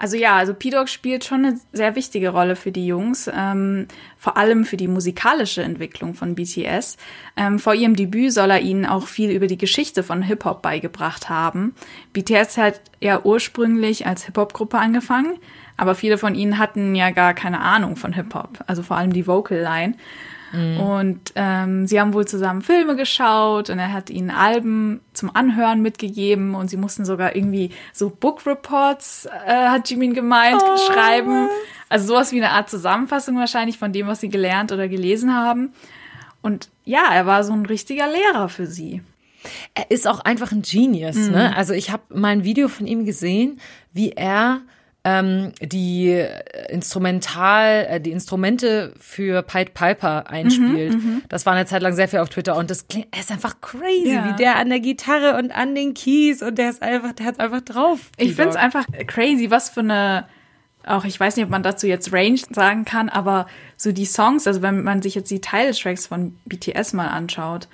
Also ja, also P-Dog spielt schon eine sehr wichtige Rolle für die Jungs, ähm, vor allem für die musikalische Entwicklung von BTS. Ähm, vor ihrem Debüt soll er ihnen auch viel über die Geschichte von Hip-Hop beigebracht haben. BTS hat ja ursprünglich als Hip-Hop-Gruppe angefangen, aber viele von ihnen hatten ja gar keine Ahnung von Hip-Hop, also vor allem die Vocal Line. Und ähm, sie haben wohl zusammen Filme geschaut und er hat ihnen Alben zum Anhören mitgegeben und sie mussten sogar irgendwie so Book Reports, äh, hat Jimin gemeint, schreiben. Also sowas wie eine Art Zusammenfassung wahrscheinlich von dem, was sie gelernt oder gelesen haben. Und ja, er war so ein richtiger Lehrer für sie. Er ist auch einfach ein Genius. Ne? Also ich habe mal ein Video von ihm gesehen, wie er ähm, die äh, Instrumental, äh, die Instrumente für Pied Piper einspielt. das war eine Zeit lang sehr viel auf Twitter und das klingt, er ist einfach crazy, Ja. wie der an der Gitarre und an den Keys und der ist einfach, der hat's einfach drauf. Ich finde es einfach crazy, was für eine, auch ich weiß nicht, ob man dazu jetzt Range sagen kann, aber so die Songs, also wenn man sich jetzt die Titeltracks von BTS mal anschaut,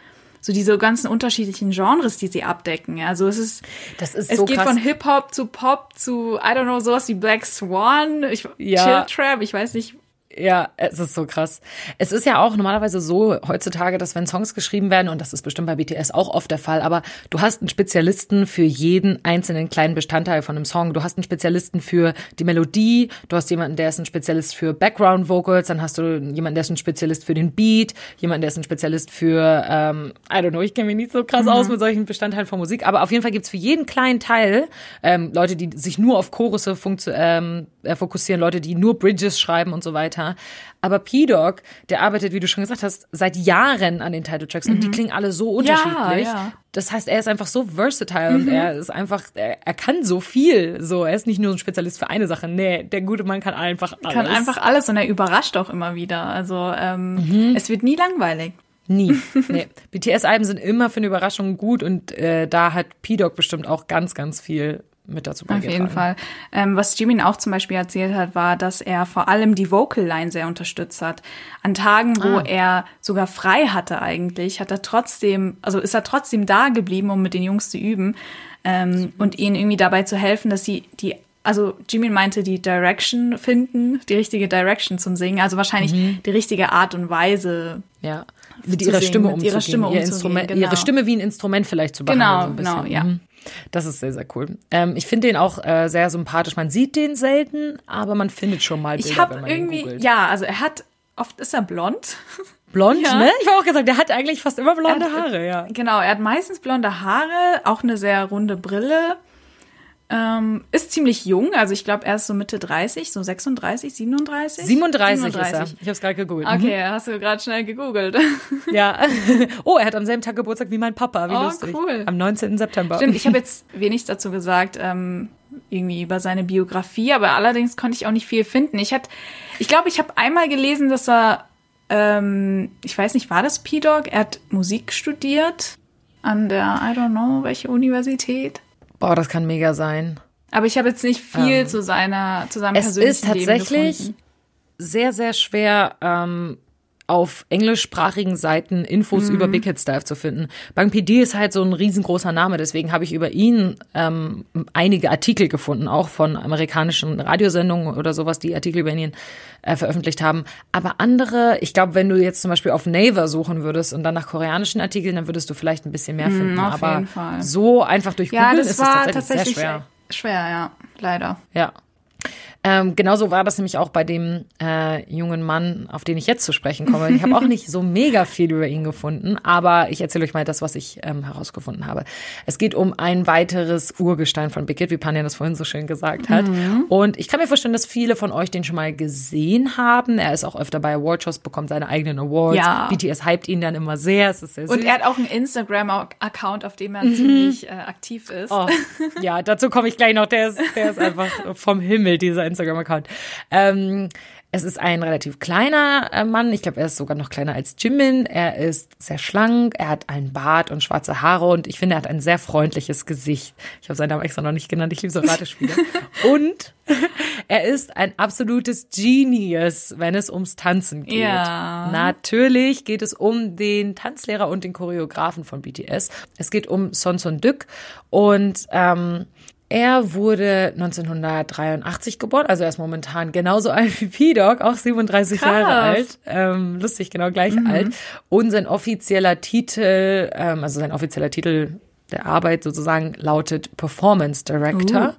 so diese ganzen unterschiedlichen Genres, die sie abdecken. Ja, Also es ist, Das ist es so geht krass. von Hip Hop zu Pop zu I don't know sowas wie Black Swan, ich, Ja. Chill Trap, ich weiß nicht. Ja, es ist so krass. Es ist ja auch normalerweise so heutzutage, dass wenn Songs geschrieben werden, und das ist bestimmt bei BTS auch oft der Fall, aber du hast einen Spezialisten für jeden einzelnen kleinen Bestandteil von einem Song. Du hast einen Spezialisten für die Melodie, du hast jemanden, der ist ein Spezialist für Background Vocals, dann hast du jemanden, der ist ein Spezialist für den Beat, jemanden, der ist ein Spezialist für, ähm, I don't know, ich kenne mich nicht so krass aus mit solchen Bestandteilen von Musik, aber auf jeden Fall gibt's für jeden kleinen Teil ähm, Leute, die sich nur auf Chorusse funktio- ähm, äh, fokussieren, Leute, die nur Bridges schreiben und so weiter. Aber P-Dog, der arbeitet, wie du schon gesagt hast, seit Jahren an den Titeltracks und die klingen alle so unterschiedlich. ja. Das heißt, er ist einfach so versatile und er ist einfach, er, er kann so viel. So, er ist nicht nur ein Spezialist für eine Sache. Nee, der gute Mann kann einfach alles. Kann einfach alles und er überrascht auch immer wieder. Also ähm, Mhm. es wird nie langweilig. Nie. <laughs> Nee. BTS-Alben sind immer für eine Überraschung gut und äh, da hat P-Dog bestimmt auch ganz, ganz viel mit dazu Auf beigetragen. jeden Fall. Ähm, was Jimin auch zum Beispiel erzählt hat, war, dass er vor allem die Vocal Line sehr unterstützt hat. An Tagen, wo Ah. er sogar frei hatte eigentlich, hat er trotzdem, also ist er trotzdem da geblieben, um mit den Jungs zu üben ähm, und ihnen irgendwie dabei zu helfen, dass sie die also Jimin meinte, die Direction finden, die richtige Direction zum Singen, also wahrscheinlich Mhm. die richtige Art und Weise. Ja. Mit ihrer singen, Stimme mit umzugehen. ihrer Stimme ihr umzugehen, genau. Ihre Stimme wie ein Instrument vielleicht zu behandeln. Genau, so genau, ja. Mhm. Das ist sehr, sehr cool. Ähm, ich finde den auch äh, sehr sympathisch. Man sieht den selten, aber man findet schon mal Bilder, Ich habe wenn man ihn irgendwie, googelt. ja, also er hat, oft ist er blond. <laughs> Blond, Ja. ne? Ich habe auch gesagt, der hat eigentlich fast immer blonde hat- Haare, ja. Genau, er hat meistens blonde Haare, auch eine sehr runde Brille. Ähm, ist ziemlich jung, also ich glaube, er ist so Mitte 30, so 36, 37? 37, ist er. Ich habe es gerade gegoogelt. Okay, hast du gerade schnell gegoogelt. Mhm. Ja. <laughs> Oh, er hat am selben Tag Geburtstag wie mein Papa. Wie Oh, lustig. cool. Am 19. September. Stimmt, ich habe <laughs> jetzt wenig dazu gesagt, ähm, irgendwie über seine Biografie, aber allerdings konnte ich auch nicht viel finden. Ich hatte, ich glaube, ich habe einmal gelesen, dass er, ähm, ich weiß nicht, war das P-Dog? Er hat Musik studiert an der, I don't know, welche Universität. Boah, das kann mega sein. Aber ich habe jetzt nicht viel zu seiner, zu seinem Ähm, Es persönlichen ist tatsächlich Leben sehr, sehr schwer, ähm, auf englischsprachigen Seiten Infos Mhm. über Big Hit Style zu finden. Bang PD ist halt so ein riesengroßer Name, deswegen habe ich über ihn ähm, einige Artikel gefunden, auch von amerikanischen Radiosendungen oder sowas, die Artikel über ihn äh, veröffentlicht haben. Aber andere, ich glaube, wenn du jetzt zum Beispiel auf Naver suchen würdest und dann nach koreanischen Artikeln, dann würdest du vielleicht ein bisschen mehr finden. Mhm, Aber so einfach durch Ja, Google das ist es tatsächlich, tatsächlich sehr schwer. schwer, ja, leider. Ja. Ähm, genauso war das nämlich auch bei dem äh, jungen Mann, auf den ich jetzt zu sprechen komme. Ich habe auch <laughs> nicht so mega viel über ihn gefunden, aber ich erzähle euch mal das, was ich ähm, herausgefunden habe. Es geht um ein weiteres Urgestein von Big Hit, wie Panja das vorhin so schön gesagt hat. Mhm. Und ich kann mir vorstellen, dass viele von euch den schon mal gesehen haben. Er ist auch öfter bei Awardshows, bekommt seine eigenen Awards. Ja. BTS hypt ihn dann immer sehr. Es ist sehr süß. Und er hat auch einen Instagram-Account, auf dem er mhm. ziemlich äh, aktiv ist. Oh, ja, dazu komme ich gleich noch. Der ist, der ist <laughs> einfach vom Himmel, dieser Instagram-Account. Ähm, es ist ein relativ kleiner äh, Mann. Ich glaube, er ist sogar noch kleiner als Jimin. Er ist sehr schlank. Er hat einen Bart und schwarze Haare und ich finde, er hat ein sehr freundliches Gesicht. Ich habe seinen Namen extra noch nicht genannt. Ich liebe so Ratespiele. <laughs> und er ist ein absolutes Genius, wenn es ums Tanzen geht. Ja. Natürlich geht es um den Tanzlehrer und den Choreografen von BTS. Es geht um Son Son Duk und ähm, er wurde 1983 geboren, also er ist momentan genauso <laughs> alt wie P-Dog, auch 37 Krass. Jahre alt. Ähm, lustig, genau gleich mhm. alt. Und sein offizieller Titel, ähm, also sein offizieller Titel der Arbeit sozusagen lautet Performance Director.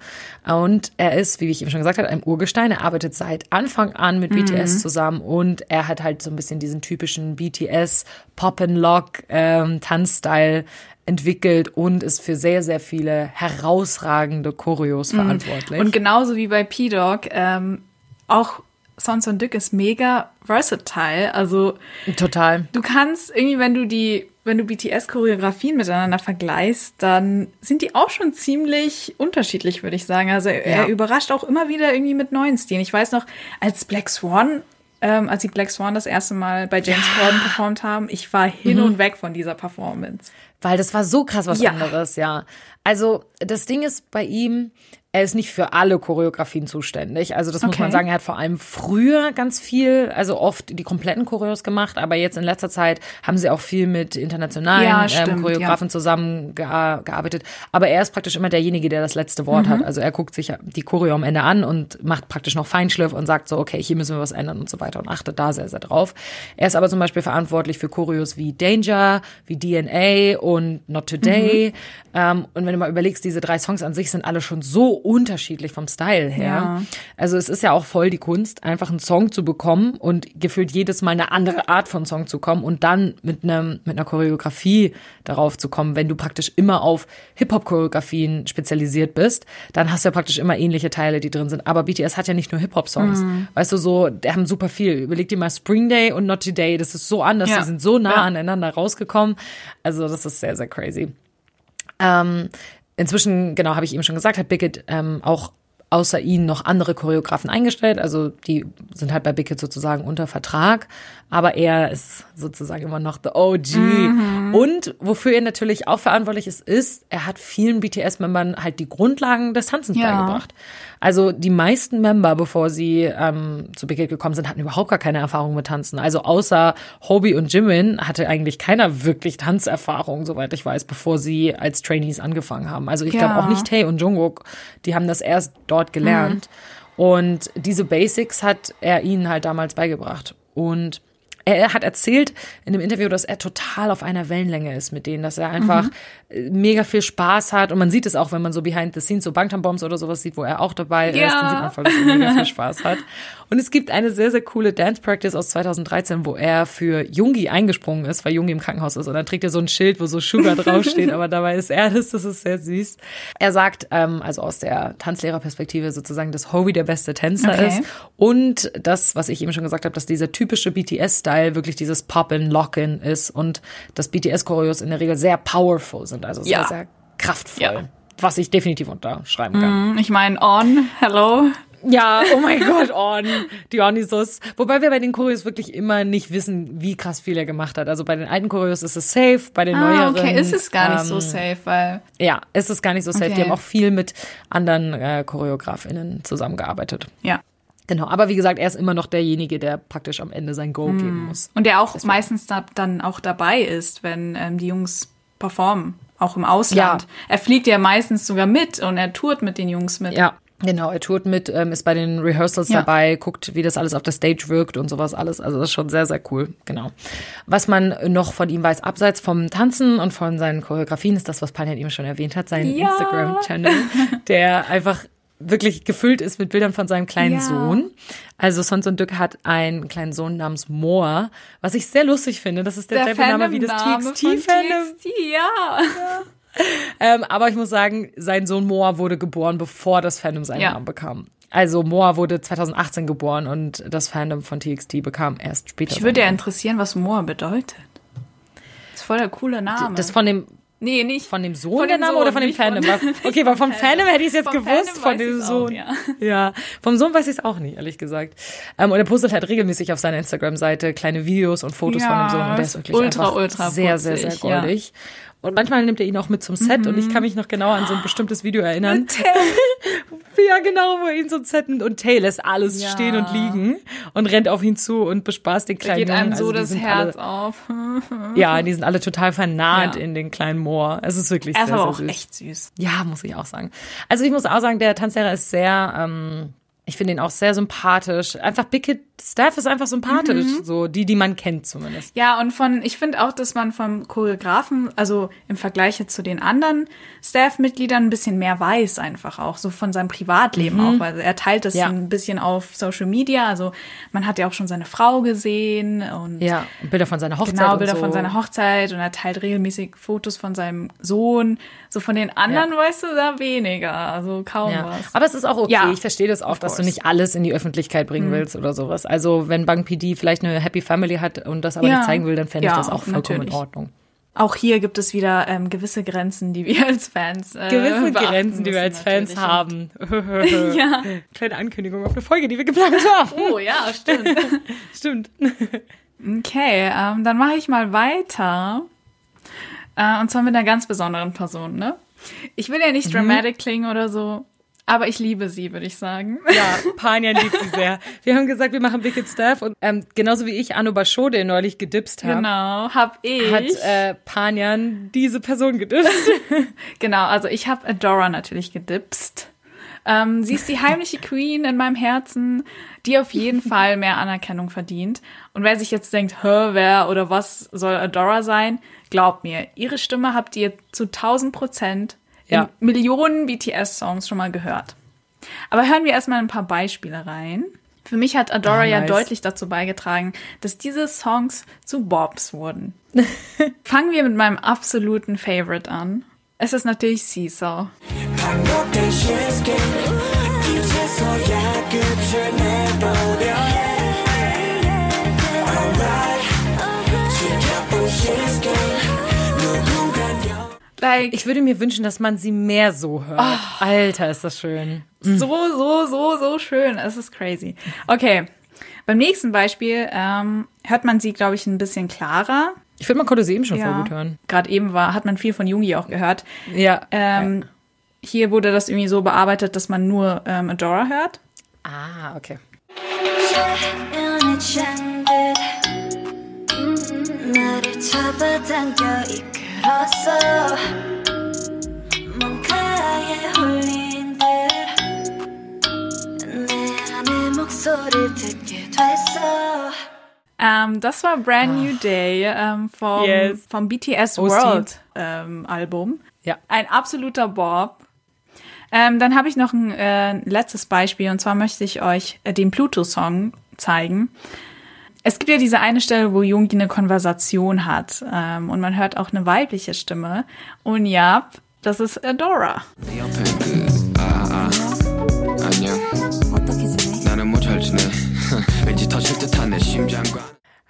Uh. Und er ist, wie ich eben schon gesagt habe, ein Urgestein. Er arbeitet seit Anfang an mit mhm. BTS zusammen und er hat halt so ein bisschen diesen typischen BTS Pop and Lock ähm, Tanzstyle entwickelt und ist für sehr, sehr viele herausragende Choreos mhm. verantwortlich. Und genauso wie bei P-Dog, ähm, auch Sons und Dück ist mega versatile. Also total. Du kannst irgendwie, wenn du die, wenn du BTS-Choreografien miteinander vergleichst, dann sind die auch schon ziemlich unterschiedlich, würde ich sagen. Also er, ja. er überrascht auch immer wieder irgendwie mit neuen Stilen. Ich weiß noch, als Black Swan ähm, als die Black Swan das erste Mal bei James ja. Corden performt haben. Ich war hin mhm. und weg von dieser Performance. Weil das war so krass was ja. anderes, ja. Also das Ding ist bei ihm, er ist nicht für alle Choreografien zuständig. Also das okay. muss man sagen, er hat vor allem früher ganz viel, also oft die kompletten Choreos gemacht, aber jetzt in letzter Zeit haben sie auch viel mit internationalen ja, ähm, Choreografen ja. zusammengearbeitet. Aber er ist praktisch immer derjenige, der das letzte Wort mhm. hat. Also er guckt sich die Choreo am Ende an und macht praktisch noch Feinschliff und sagt so, okay, hier müssen wir was ändern und so weiter und achtet da sehr, sehr drauf. Er ist aber zum Beispiel verantwortlich für Choreos wie Danger, wie DNA und Not Today. Mhm. Ähm, und wenn du mal überlegst, diese drei Songs an sich sind alle schon so unterschiedlich vom Style her. Ja. Also es ist ja auch voll die Kunst, einfach einen Song zu bekommen und gefühlt jedes Mal eine andere Art von Song zu kommen und dann mit einem mit einer Choreografie darauf zu kommen. Wenn du praktisch immer auf Hip-Hop-Choreografien spezialisiert bist, dann hast du ja praktisch immer ähnliche Teile, die drin sind. Aber BTS hat ja nicht nur Hip-Hop-Songs. Mhm. Weißt du, so, die haben super viel. Überleg dir mal Spring Day und Not Today. Das ist so anders. Ja. Die sind so nah ja. aneinander rausgekommen. Also das ist sehr, sehr crazy. Ähm, Inzwischen, genau, habe ich eben schon gesagt, hat Bickett ähm, auch außer ihnen noch andere Choreografen eingestellt. Also die sind halt bei Bickett sozusagen unter Vertrag. Aber er ist sozusagen immer noch the OG. Mhm. Und wofür er natürlich auch verantwortlich ist, ist, er hat vielen BTS-Membern halt die Grundlagen des Tanzens ja. beigebracht. Also die meisten Member, bevor sie ähm, zu Big Hit gekommen sind, hatten überhaupt gar keine Erfahrung mit Tanzen. Also außer Hobie und Jimin hatte eigentlich keiner wirklich Tanzerfahrung, soweit ich weiß, bevor sie als Trainees angefangen haben. Also ich ja. glaube auch nicht Tae und Jungkook, die haben das erst dort gelernt. Mhm. Und diese Basics hat er ihnen halt damals beigebracht. Und er hat erzählt in dem Interview, dass er total auf einer Wellenlänge ist mit denen, dass er einfach mhm. Mega viel Spaß hat und man sieht es auch, wenn man so behind the scenes so Bangtan Bombs oder sowas sieht, wo er auch dabei ja. ist, dann sieht man voll, dass er mega viel Spaß hat. <laughs> Und es gibt eine sehr, sehr coole Dance Practice aus 2013, wo er für Jungi eingesprungen ist, weil Jungi im Krankenhaus ist und dann trägt er so ein Schild, wo so Sugar <laughs> draufsteht, aber dabei ist er das, das ist sehr süß. Er sagt, ähm, also aus der Tanzlehrerperspektive sozusagen, dass Hobie der beste Tänzer okay. ist und das, was ich eben schon gesagt habe, dass dieser typische BTS-Style Style wirklich dieses Pop-in, Lock-in ist und dass BTS-Choreos in der Regel sehr powerful sind, also sehr, ja. sehr kraftvoll. Ja. Was ich definitiv unterschreiben kann. Mm, ich meine, On, hello. Ja, oh mein Gott, On, Dionysus. Wobei wir bei den Choreos wirklich immer nicht wissen, wie krass viel er gemacht hat. Also bei den alten Choreos ist es safe, bei den ah, neueren. okay, ist es gar nicht ähm, so safe, weil. Ja, ist es gar nicht so safe. Okay. Die haben auch viel mit anderen äh, ChoreografInnen zusammengearbeitet. Ja. Genau, aber wie gesagt, er ist immer noch derjenige, der praktisch am Ende sein Go mm. geben muss. Und der auch Deswegen. meistens da, dann auch dabei ist, wenn ähm, die Jungs performen, auch im Ausland. Ja. Er fliegt ja meistens sogar mit und er tourt mit den Jungs mit. Ja, Genau, er tourt mit, ähm, ist bei den Rehearsals ja. dabei, guckt, wie das alles auf der Stage wirkt und sowas alles. Also das ist schon sehr, sehr cool. Genau. Was man noch von ihm weiß, abseits vom Tanzen und von seinen Choreografien, ist das, was Panian eben schon erwähnt hat, sein ja. Instagram-Channel, der einfach wirklich gefüllt ist mit Bildern von seinem kleinen Ja. Sohn. Also Son Son Duk hat einen kleinen Sohn namens Moa, was ich sehr lustig finde. Das ist derselbe Name wie das TXT-Fandom. TXT, ja. Ähm, aber ich muss sagen, sein Sohn Moa wurde geboren, bevor das Fandom seinen Ja. Namen bekam. Also Moa wurde 2018 geboren und das Fandom von TXT bekam erst später. Ich würde ja interessieren, was Moa bedeutet. Das ist voll der coole Name. Das von dem nee, nicht von dem Sohn Von der dem Name Sohn, oder von dem von- Fandom? War- <laughs> Okay, weil vom Fandom hätte ich es jetzt Vom gewusst, Fandom von dem Sohn. auch, ja. <laughs> ja, vom Sohn weiß ich es auch nicht, ehrlich gesagt. Ähm, und er postet halt regelmäßig auf seiner Instagram-Seite kleine Videos und Fotos Ja, von dem Sohn und der ist wirklich ultra, ultra sehr, sehr, sehr putzig, ja. Mhm. Und manchmal nimmt er ihn auch mit zum Set und ich kann mich noch genau an so ein bestimmtes Video erinnern. <laughs> Ja, genau, wo er ihn so Set nimmt und Tay lässt alles Ja. stehen und liegen und rennt auf ihn zu und bespaßt den Da kleinen geht einem Jungen. so Also das Herz alle, auf. <laughs> Ja, die sind alle total vernarrt Ja. in den kleinen Moor. Es ist wirklich Er ist sehr, aber sehr auch süß. echt süß. Ja, muss ich auch sagen. Also ich muss auch sagen, der Tanzlehrer ist sehr, ähm, ich finde ihn auch sehr sympathisch. Einfach Kid Staff ist einfach sympathisch, Mhm. so die, die man kennt zumindest. Ja, und von, ich finde auch, dass man vom Choreografen, also im Vergleich jetzt zu den anderen Staff-Mitgliedern ein bisschen mehr weiß einfach auch, so von seinem Privatleben auch, weil er teilt das Ja. ein bisschen auf Social Media, also man hat ja auch schon seine Frau gesehen und Ja, Bilder von seiner Hochzeit genau Bilder so. von seiner Hochzeit und er teilt regelmäßig Fotos von seinem Sohn, so von den anderen weißt du da weniger, also kaum Ja. was. Aber es ist auch okay. Ja, ich verstehe das auch, dass du. Mhm. nicht alles in die Öffentlichkeit bringen willst oder sowas. Also wenn Bang PD vielleicht eine Happy Family hat und das aber Ja. nicht zeigen will, dann fände ich Ja, das auch vollkommen natürlich. in Ordnung. Auch hier gibt es wieder ähm, gewisse Grenzen, die wir als Fans äh, Gewisse Grenzen, die wir als Fans haben. <laughs> <laughs> Ja. Kleine Ankündigung auf eine Folge, die wir geplant <laughs> haben. Oh ja, stimmt. Stimmt. Okay, ähm, dann mache ich mal weiter. Äh, und zwar mit einer ganz besonderen Person, ne? Ich will ja nicht dramatic klingen oder so, aber ich liebe sie, würde ich sagen. Ja, Panjan liebt sie sehr. Wir haben gesagt, wir machen It Staff und ähm, genauso wie ich Anu Bashode neulich gedipst habe, Genau, hab ich. hat äh, Panjan diese Person gedipst. <laughs> genau, also ich habe Adora natürlich gedipst. Ähm, sie ist die heimliche Queen in meinem Herzen, die auf jeden <laughs> Fall mehr Anerkennung verdient. Und wer sich jetzt denkt, hä, wer oder was soll Adora sein? Glaubt mir, ihre Stimme habt ihr zu 1000 Prozent Ja. Millionen BTS-Songs schon mal gehört. Aber hören wir erstmal ein paar Beispiele rein. Für mich hat Adora ja nice. deutlich dazu beigetragen, dass diese Songs zu Bobs wurden. <laughs> Fangen wir mit meinem absoluten Favorite an. Es ist natürlich Seesaw. Like, Ich würde mir wünschen, dass man sie mehr so hört. Alter, ist das schön. so, so, so, so schön. Es ist crazy. Okay. Beim nächsten Beispiel ähm, hört man sie, glaube ich, ein bisschen klarer. Ich finde, man konnte sie eben schon voll gut hören. Gerade eben war, hat man viel von Jungi auch gehört. Ja. Ähm, Hier wurde das irgendwie so bearbeitet, dass man nur ähm, Adora hört. Ah, okay. 연애 잔듯 나를 잡아당겨 이끌었어 뭔가에 홀린 듯내 안에 목소리를 듣게 됐어 Ähm, das war Brand New Day ähm, vom, Ah. Yes. vom BTS OC. World ähm, Album. Ja. Ein absoluter Bob. Ähm, dann habe ich noch ein äh, letztes Beispiel und zwar möchte ich euch äh, den Pluto-Song zeigen. Es gibt ja diese eine Stelle, wo Jungi eine Konversation hat ähm, und man hört auch eine weibliche Stimme. Und ja, das ist Adora.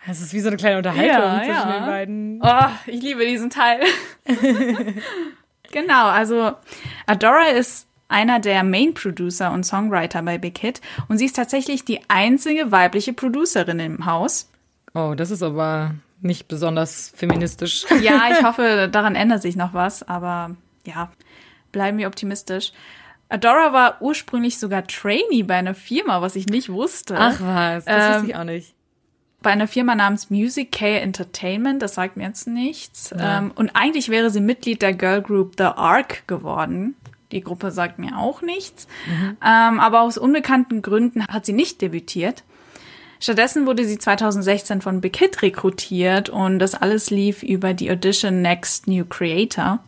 Es ist wie so eine kleine Unterhaltung ja, zwischen ja. den beiden. Oh, ich liebe diesen Teil. <laughs> genau, also Adora ist einer der Main Producer und Songwriter bei Big Hit und sie ist tatsächlich die einzige weibliche Producerin im Haus. Oh, das ist aber nicht besonders feministisch. Ja, <laughs> ich hoffe, daran ändert sich noch was, aber ja, bleiben wir optimistisch. Adora war ursprünglich sogar Trainee bei einer Firma, was ich nicht wusste. Ach was, das Ähm, wusste ich auch nicht. bei einer Firma namens Music K Entertainment, das sagt mir jetzt nichts. Ähm, und eigentlich wäre sie Mitglied der Girl Group The Ark geworden. Die Gruppe sagt mir auch nichts. Ähm, aber aus unbekannten Gründen hat sie nicht debütiert. Stattdessen wurde sie 2016 von Big Hit rekrutiert und das alles lief über die Audition Next New Creator.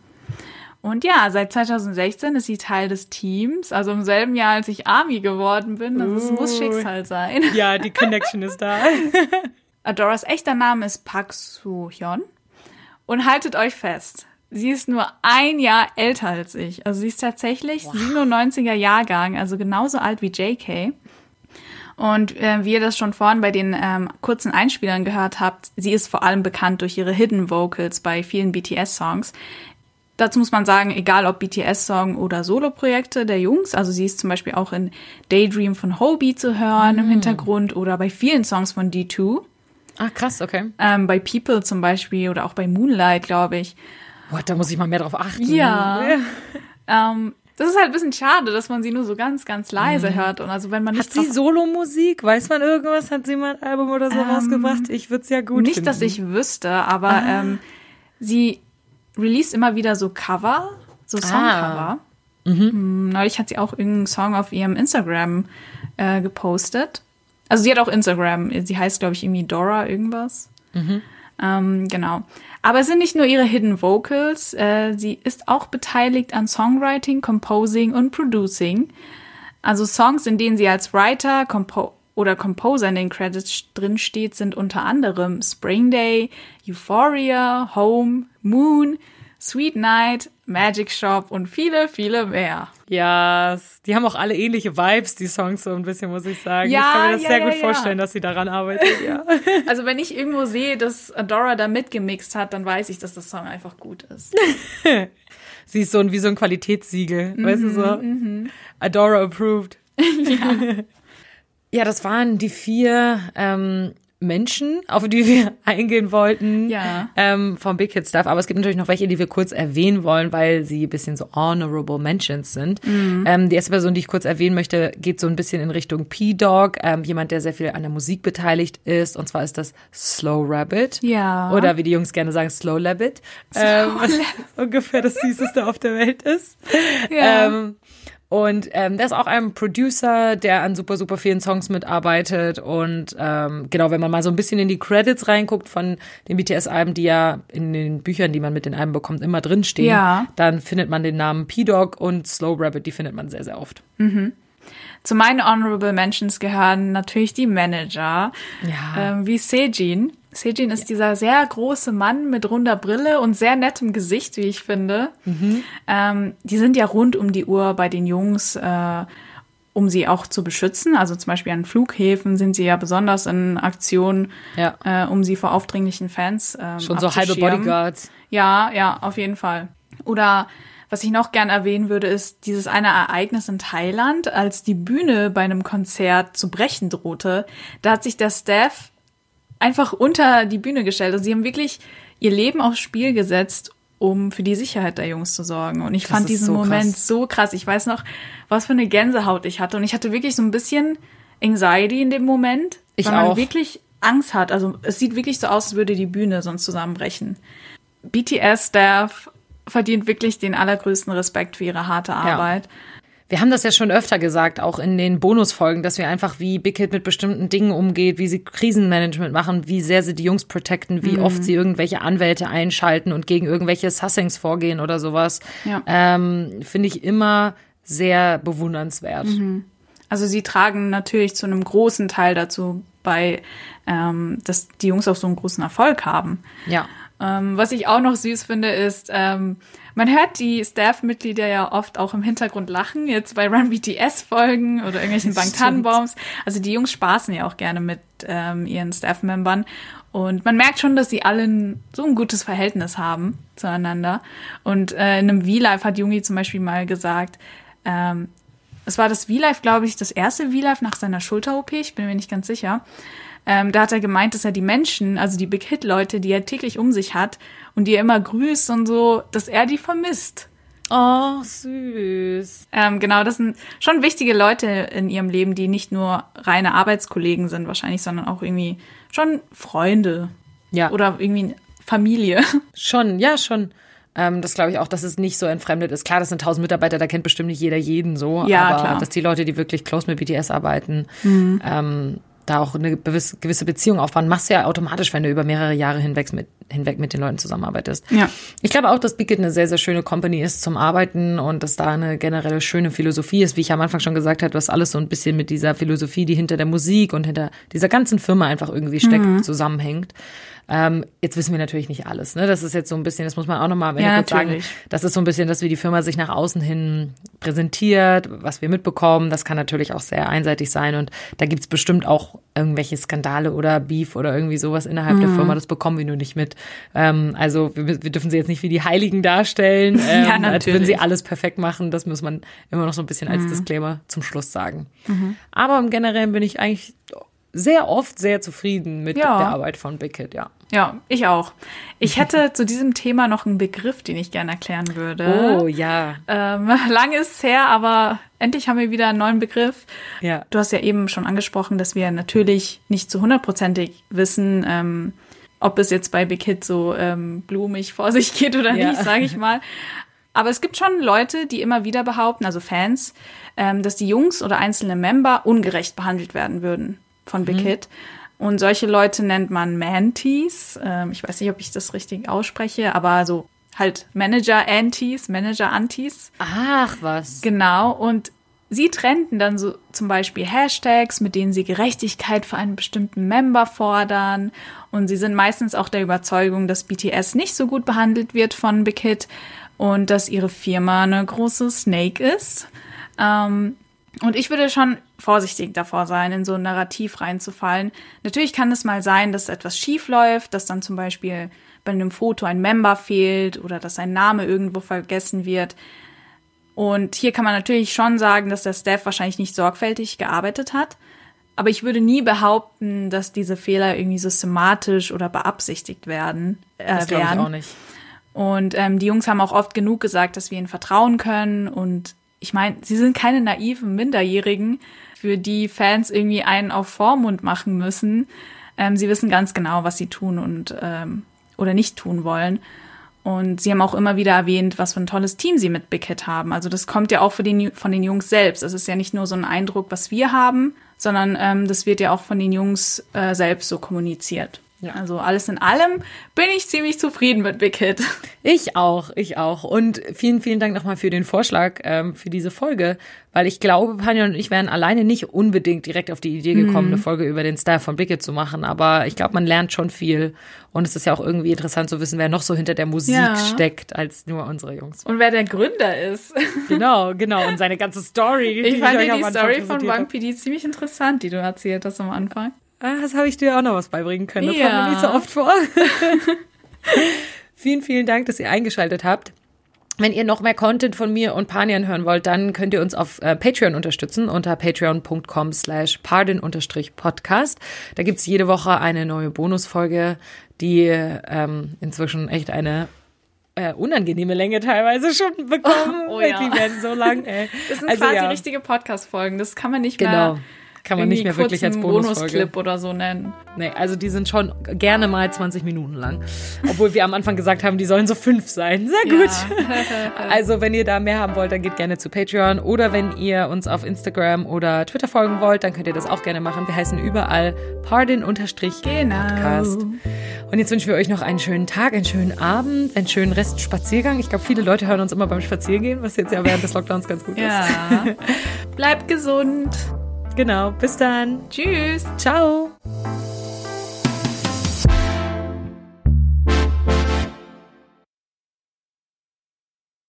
Und ja, seit 2016 ist sie Teil des Teams. Also im selben Jahr, als ich Army geworden bin. Also es muss Schicksal sein. Ja, die Connection ist da. <laughs> Adoras echter Name ist Park Soo-hyun. Und haltet euch fest, sie ist nur ein Jahr älter als ich. Also sie ist tatsächlich 97er Jahrgang, also genauso alt wie JK. Und äh, wie ihr das schon vorhin bei den ähm, kurzen Einspielern gehört habt, sie ist vor allem bekannt durch ihre Hidden Vocals bei vielen BTS-Songs. Dazu muss man sagen, egal ob BTS-Song oder Soloprojekte der Jungs, also sie ist zum Beispiel auch in Daydream von Hobie zu hören im Hintergrund oder bei vielen Songs von D2, Ah, krass, okay. ähm, bei People zum Beispiel oder auch bei Moonlight, glaube ich. Boah, da muss ich mal mehr drauf achten. Ja. <laughs> Ähm, das ist halt ein bisschen schade, dass man sie nur so ganz, ganz leise hört. Und also wenn man Hat nicht sie drauf- Solomusik? Weiß man irgendwas? Hat sie mal ein Album oder so rausgebracht? Ich würde es ja gut nicht, finden. dass ich wüsste, aber ähm, sie release immer wieder so Cover, so Songcover. Mhm. Neulich hat sie auch irgendeinen Song auf ihrem Instagram äh, gepostet. Also sie hat auch Instagram. Sie heißt, glaube ich, irgendwie Dora irgendwas. Ähm, genau. Aber es sind nicht nur ihre Hidden Vocals. Äh, sie ist auch beteiligt an Songwriting, Composing und Producing. Also Songs, in denen sie als Writer Compo oder Composer in den Credits drin steht, sind unter anderem Spring Day, Euphoria, Home, Moon, Sweet Night, Magic Shop und viele, viele mehr. Ja, s- die haben auch alle ähnliche Vibes, die Songs so ein bisschen, muss ich sagen. Ja, ich kann mir das ja, sehr ja, gut ja. vorstellen, dass sie daran arbeitet, ja. <laughs> Also wenn ich irgendwo sehe, dass Adora da mitgemixt hat, dann weiß ich, dass das Song einfach gut ist. <laughs> sie ist so ein, wie so ein Qualitätssiegel, weißt du so? Mhm, Adora approved. <laughs> Ja. das waren die vier ähm, Menschen, auf die wir <laughs> eingehen wollten Ja. ähm, vom Big Hit Stuff. Aber es gibt natürlich noch welche, die wir kurz erwähnen wollen, weil sie ein bisschen so honorable Mentions sind. Mhm. Ähm, die erste Person, die ich kurz erwähnen möchte, geht so ein bisschen in Richtung P-Dog, ähm, jemand, der sehr viel an der Musik beteiligt ist. Und zwar ist das Slow Rabbit. Ja. Oder wie die Jungs gerne sagen, Slow Rabbit. Ähm, <laughs> was ungefähr das Süßeste auf der Welt ist. Ja. Ähm, und ähm, der ist auch ein Producer, der an super, super vielen Songs mitarbeitet. Und ähm, genau, wenn man mal so ein bisschen in die Credits reinguckt von den BTS-Alben, die ja in den Büchern, die man mit den Alben bekommt, immer drinstehen, Ja. dann findet man den Namen P-Dog und Slow Rabbit, die findet man sehr, sehr oft. Zu meinen Honorable Mentions gehören natürlich die Manager, Ja. ähm, wie Sejin. Sejin ist dieser sehr große Mann mit runder Brille und sehr nettem Gesicht, wie ich finde. Ähm, die sind ja rund um die Uhr bei den Jungs, äh, um sie auch zu beschützen. Also zum Beispiel an Flughäfen sind sie ja besonders in Aktion, Ja. äh, um sie vor aufdringlichen Fans ähm, Schon so halbe. Bodyguards. Ja, ja, auf jeden Fall. Oder was ich noch gern erwähnen würde, ist dieses eine Ereignis in Thailand, als die Bühne bei einem Konzert zu brechen drohte. Da hat sich der Staff einfach unter die Bühne gestellt. Also sie haben wirklich ihr Leben aufs Spiel gesetzt, um für die Sicherheit der Jungs zu sorgen. Und ich Das fand diesen so Moment krass. so krass. Ich weiß noch, was für eine Gänsehaut ich hatte. Und ich hatte wirklich so ein bisschen Anxiety in dem Moment. Ich weil man auch. wirklich Angst hat. Also es sieht wirklich so aus, als würde die Bühne sonst zusammenbrechen. BTS-Staff verdient wirklich den allergrößten Respekt für ihre harte Arbeit. Wir haben das ja schon öfter gesagt, auch in den Bonusfolgen, dass wir einfach, wie Big Hit mit bestimmten Dingen umgeht, wie sie Krisenmanagement machen, wie sehr sie die Jungs protecten, wie oft sie irgendwelche Anwälte einschalten und gegen irgendwelche Sussings vorgehen oder sowas, Ja. ähm, finde ich immer sehr bewundernswert. Also sie tragen natürlich zu einem großen Teil dazu bei, ähm, dass die Jungs auch so einen großen Erfolg haben. Ja. Ähm, was ich auch noch süß finde, ist, ähm, man hört die Staff-Mitglieder ja oft auch im Hintergrund lachen, jetzt bei Run BTS-Folgen oder irgendwelchen Bangtan-Bombs. Also die Jungs spaßen ja auch gerne mit ähm, ihren Staff-Membern. Und man merkt schon, dass sie alle so ein gutes Verhältnis haben zueinander. Und äh, in einem V-Live hat Jungi zum Beispiel mal gesagt, ähm, es war das V-Live, glaube ich, das erste V-Live nach seiner Schulter-OP, ich bin mir nicht ganz sicher. Ähm, da hat er gemeint, dass er die Menschen, also die Big Hit-Leute, die er täglich um sich hat und die er immer grüßt und so, dass er die vermisst. Oh, süß. Ähm, genau, das sind schon wichtige Leute in ihrem Leben, die nicht nur reine Arbeitskollegen sind wahrscheinlich, sondern auch irgendwie schon Freunde Ja. oder irgendwie Familie. <laughs> Schon, ja, schon. Ähm, das glaube ich auch, dass es nicht so entfremdet ist. Klar, das sind tausend Mitarbeiter, da kennt bestimmt nicht jeder jeden so. Ja, aber klar. dass die Leute, die wirklich close mit BTS arbeiten, ähm, da auch eine gewisse Beziehung aufbauen. Machst du ja automatisch, wenn du über mehrere Jahre hinweg mit, hinweg mit den Leuten zusammenarbeitest. Ja. Ich glaube auch, dass Big It eine sehr, sehr schöne Company ist zum Arbeiten und dass da eine generelle schöne Philosophie ist, wie ich am Anfang schon gesagt habe, was alles so ein bisschen mit dieser Philosophie, die hinter der Musik und hinter dieser ganzen Firma einfach irgendwie steckt, zusammenhängt. Ähm, jetzt wissen wir natürlich nicht alles. Ne? Das ist jetzt so ein bisschen, das muss man auch nochmal am Ende Ja, kurz sagen. natürlich. Das ist so ein bisschen, dass wie die Firma sich nach außen hin präsentiert, was wir mitbekommen. Das kann natürlich auch sehr einseitig sein. Und da gibt's bestimmt auch irgendwelche Skandale oder Beef oder irgendwie sowas innerhalb Mhm. der Firma. Das bekommen wir nur nicht mit. Ähm, also wir, wir dürfen sie jetzt nicht wie die Heiligen darstellen. <laughs> Ähm, Ja, als würden sie alles perfekt machen. Das muss man immer noch so ein bisschen Mhm. als Disclaimer zum Schluss sagen. Aber im Generellen bin ich eigentlich sehr oft sehr zufrieden mit Ja. der Arbeit von Big Hit, ja. Ja, ich auch. Ich hätte <laughs> zu diesem Thema noch einen Begriff, den ich gerne erklären würde. Oh ja. Ähm, <laughs> lang ist es her, aber endlich haben wir wieder einen neuen Begriff. Ja. Du hast ja eben schon angesprochen, dass wir natürlich nicht zu hundertprozentig wissen, ähm, ob es jetzt bei Big Hit so ähm, blumig vor sich geht oder Ja. nicht, sage ich mal. Aber es gibt schon Leute, die immer wieder behaupten, also Fans, ähm, dass die Jungs oder einzelne Member ungerecht behandelt werden würden von Big Hit. Und solche Leute nennt man Manties. Ähm, ich weiß nicht, ob ich das richtig ausspreche, aber so halt Manager-Antis, Manager-Antis. Ach was. Genau, und sie trennten dann so zum Beispiel Hashtags, mit denen sie Gerechtigkeit für einen bestimmten Member fordern. Und sie sind meistens auch der Überzeugung, dass BTS nicht so gut behandelt wird von Big Hit und dass ihre Firma eine große Snake ist. Ähm, und ich würde schon vorsichtig davor sein, in so ein Narrativ reinzufallen. Natürlich kann es mal sein, dass etwas schief läuft, dass dann zum Beispiel bei einem Foto ein Member fehlt oder dass ein Name irgendwo vergessen wird. Und hier kann man natürlich schon sagen, dass der Staff wahrscheinlich nicht sorgfältig gearbeitet hat. Aber ich würde nie behaupten, dass diese Fehler irgendwie systematisch oder beabsichtigt werden. Äh, Das glaube ich auch nicht. Und ähm, die Jungs haben auch oft genug gesagt, dass wir ihnen vertrauen können. Und ich meine, sie sind keine naiven Minderjährigen, für die Fans irgendwie einen auf Vormund machen müssen. Ähm, sie wissen ganz genau, was sie tun und ähm, oder nicht tun wollen. Und sie haben auch immer wieder erwähnt, was für ein tolles Team sie mit Hit haben. Also das kommt ja auch von den, von den Jungs selbst. Es ist ja nicht nur so ein Eindruck, was wir haben, sondern ähm, das wird ja auch von den Jungs äh, selbst so kommuniziert. Ja. Also alles in allem bin ich ziemlich zufrieden mit Big Hit. Ich auch, ich auch. Und vielen, vielen Dank nochmal für den Vorschlag ähm, für diese Folge, weil ich glaube, Panja und ich wären alleine nicht unbedingt direkt auf die Idee gekommen, eine Folge über den Style von Bickett zu machen. Aber ich glaube, man lernt schon viel. Und es ist ja auch irgendwie interessant zu wissen, wer noch so hinter der Musik Ja. steckt, als nur unsere Jungs. Und wer der Gründer ist. Genau, genau. Und seine ganze Story. Ich fand am die Story von hab. PD ziemlich interessant, die du erzählt hast am Anfang. Ah, das habe ich dir auch noch was beibringen können. Das Ja. kommt mir nicht so oft vor. <laughs> vielen, vielen Dank, dass ihr eingeschaltet habt. Wenn ihr noch mehr Content von mir und Panian hören wollt, dann könnt ihr uns auf äh, Patreon unterstützen unter patreon.com slash pardon-podcast. Da gibt's jede Woche eine neue Bonusfolge, die ähm, inzwischen echt eine äh, unangenehme Länge teilweise schon bekommen. <laughs> Oh, ja. Die werden so lang, ey. Das sind Also, quasi ja. richtige Podcast-Folgen. Das kann man nicht Genau. mehr. Kann man nicht mehr wirklich als. Bonusclip oder so nennen. Nee, also die sind schon gerne mal 20 Minuten lang. Obwohl wir am Anfang gesagt haben, die sollen so fünf sein. Sehr gut. <laughs> Also wenn ihr da mehr haben wollt, dann geht gerne zu Patreon. Oder wenn ihr uns auf Instagram oder Twitter folgen wollt, dann könnt ihr das auch gerne machen. Wir heißen überall pardon-podcast. Genau. Und jetzt wünschen wir euch noch einen schönen Tag, einen schönen Abend, einen schönen Rest Spaziergang. Ich glaube, viele Leute hören uns immer beim Spaziergehen, was jetzt ja während des Lockdowns ganz gut ist. Ja. <laughs> Bleibt gesund. Genau. Bis dann. Tschüss. Ciao.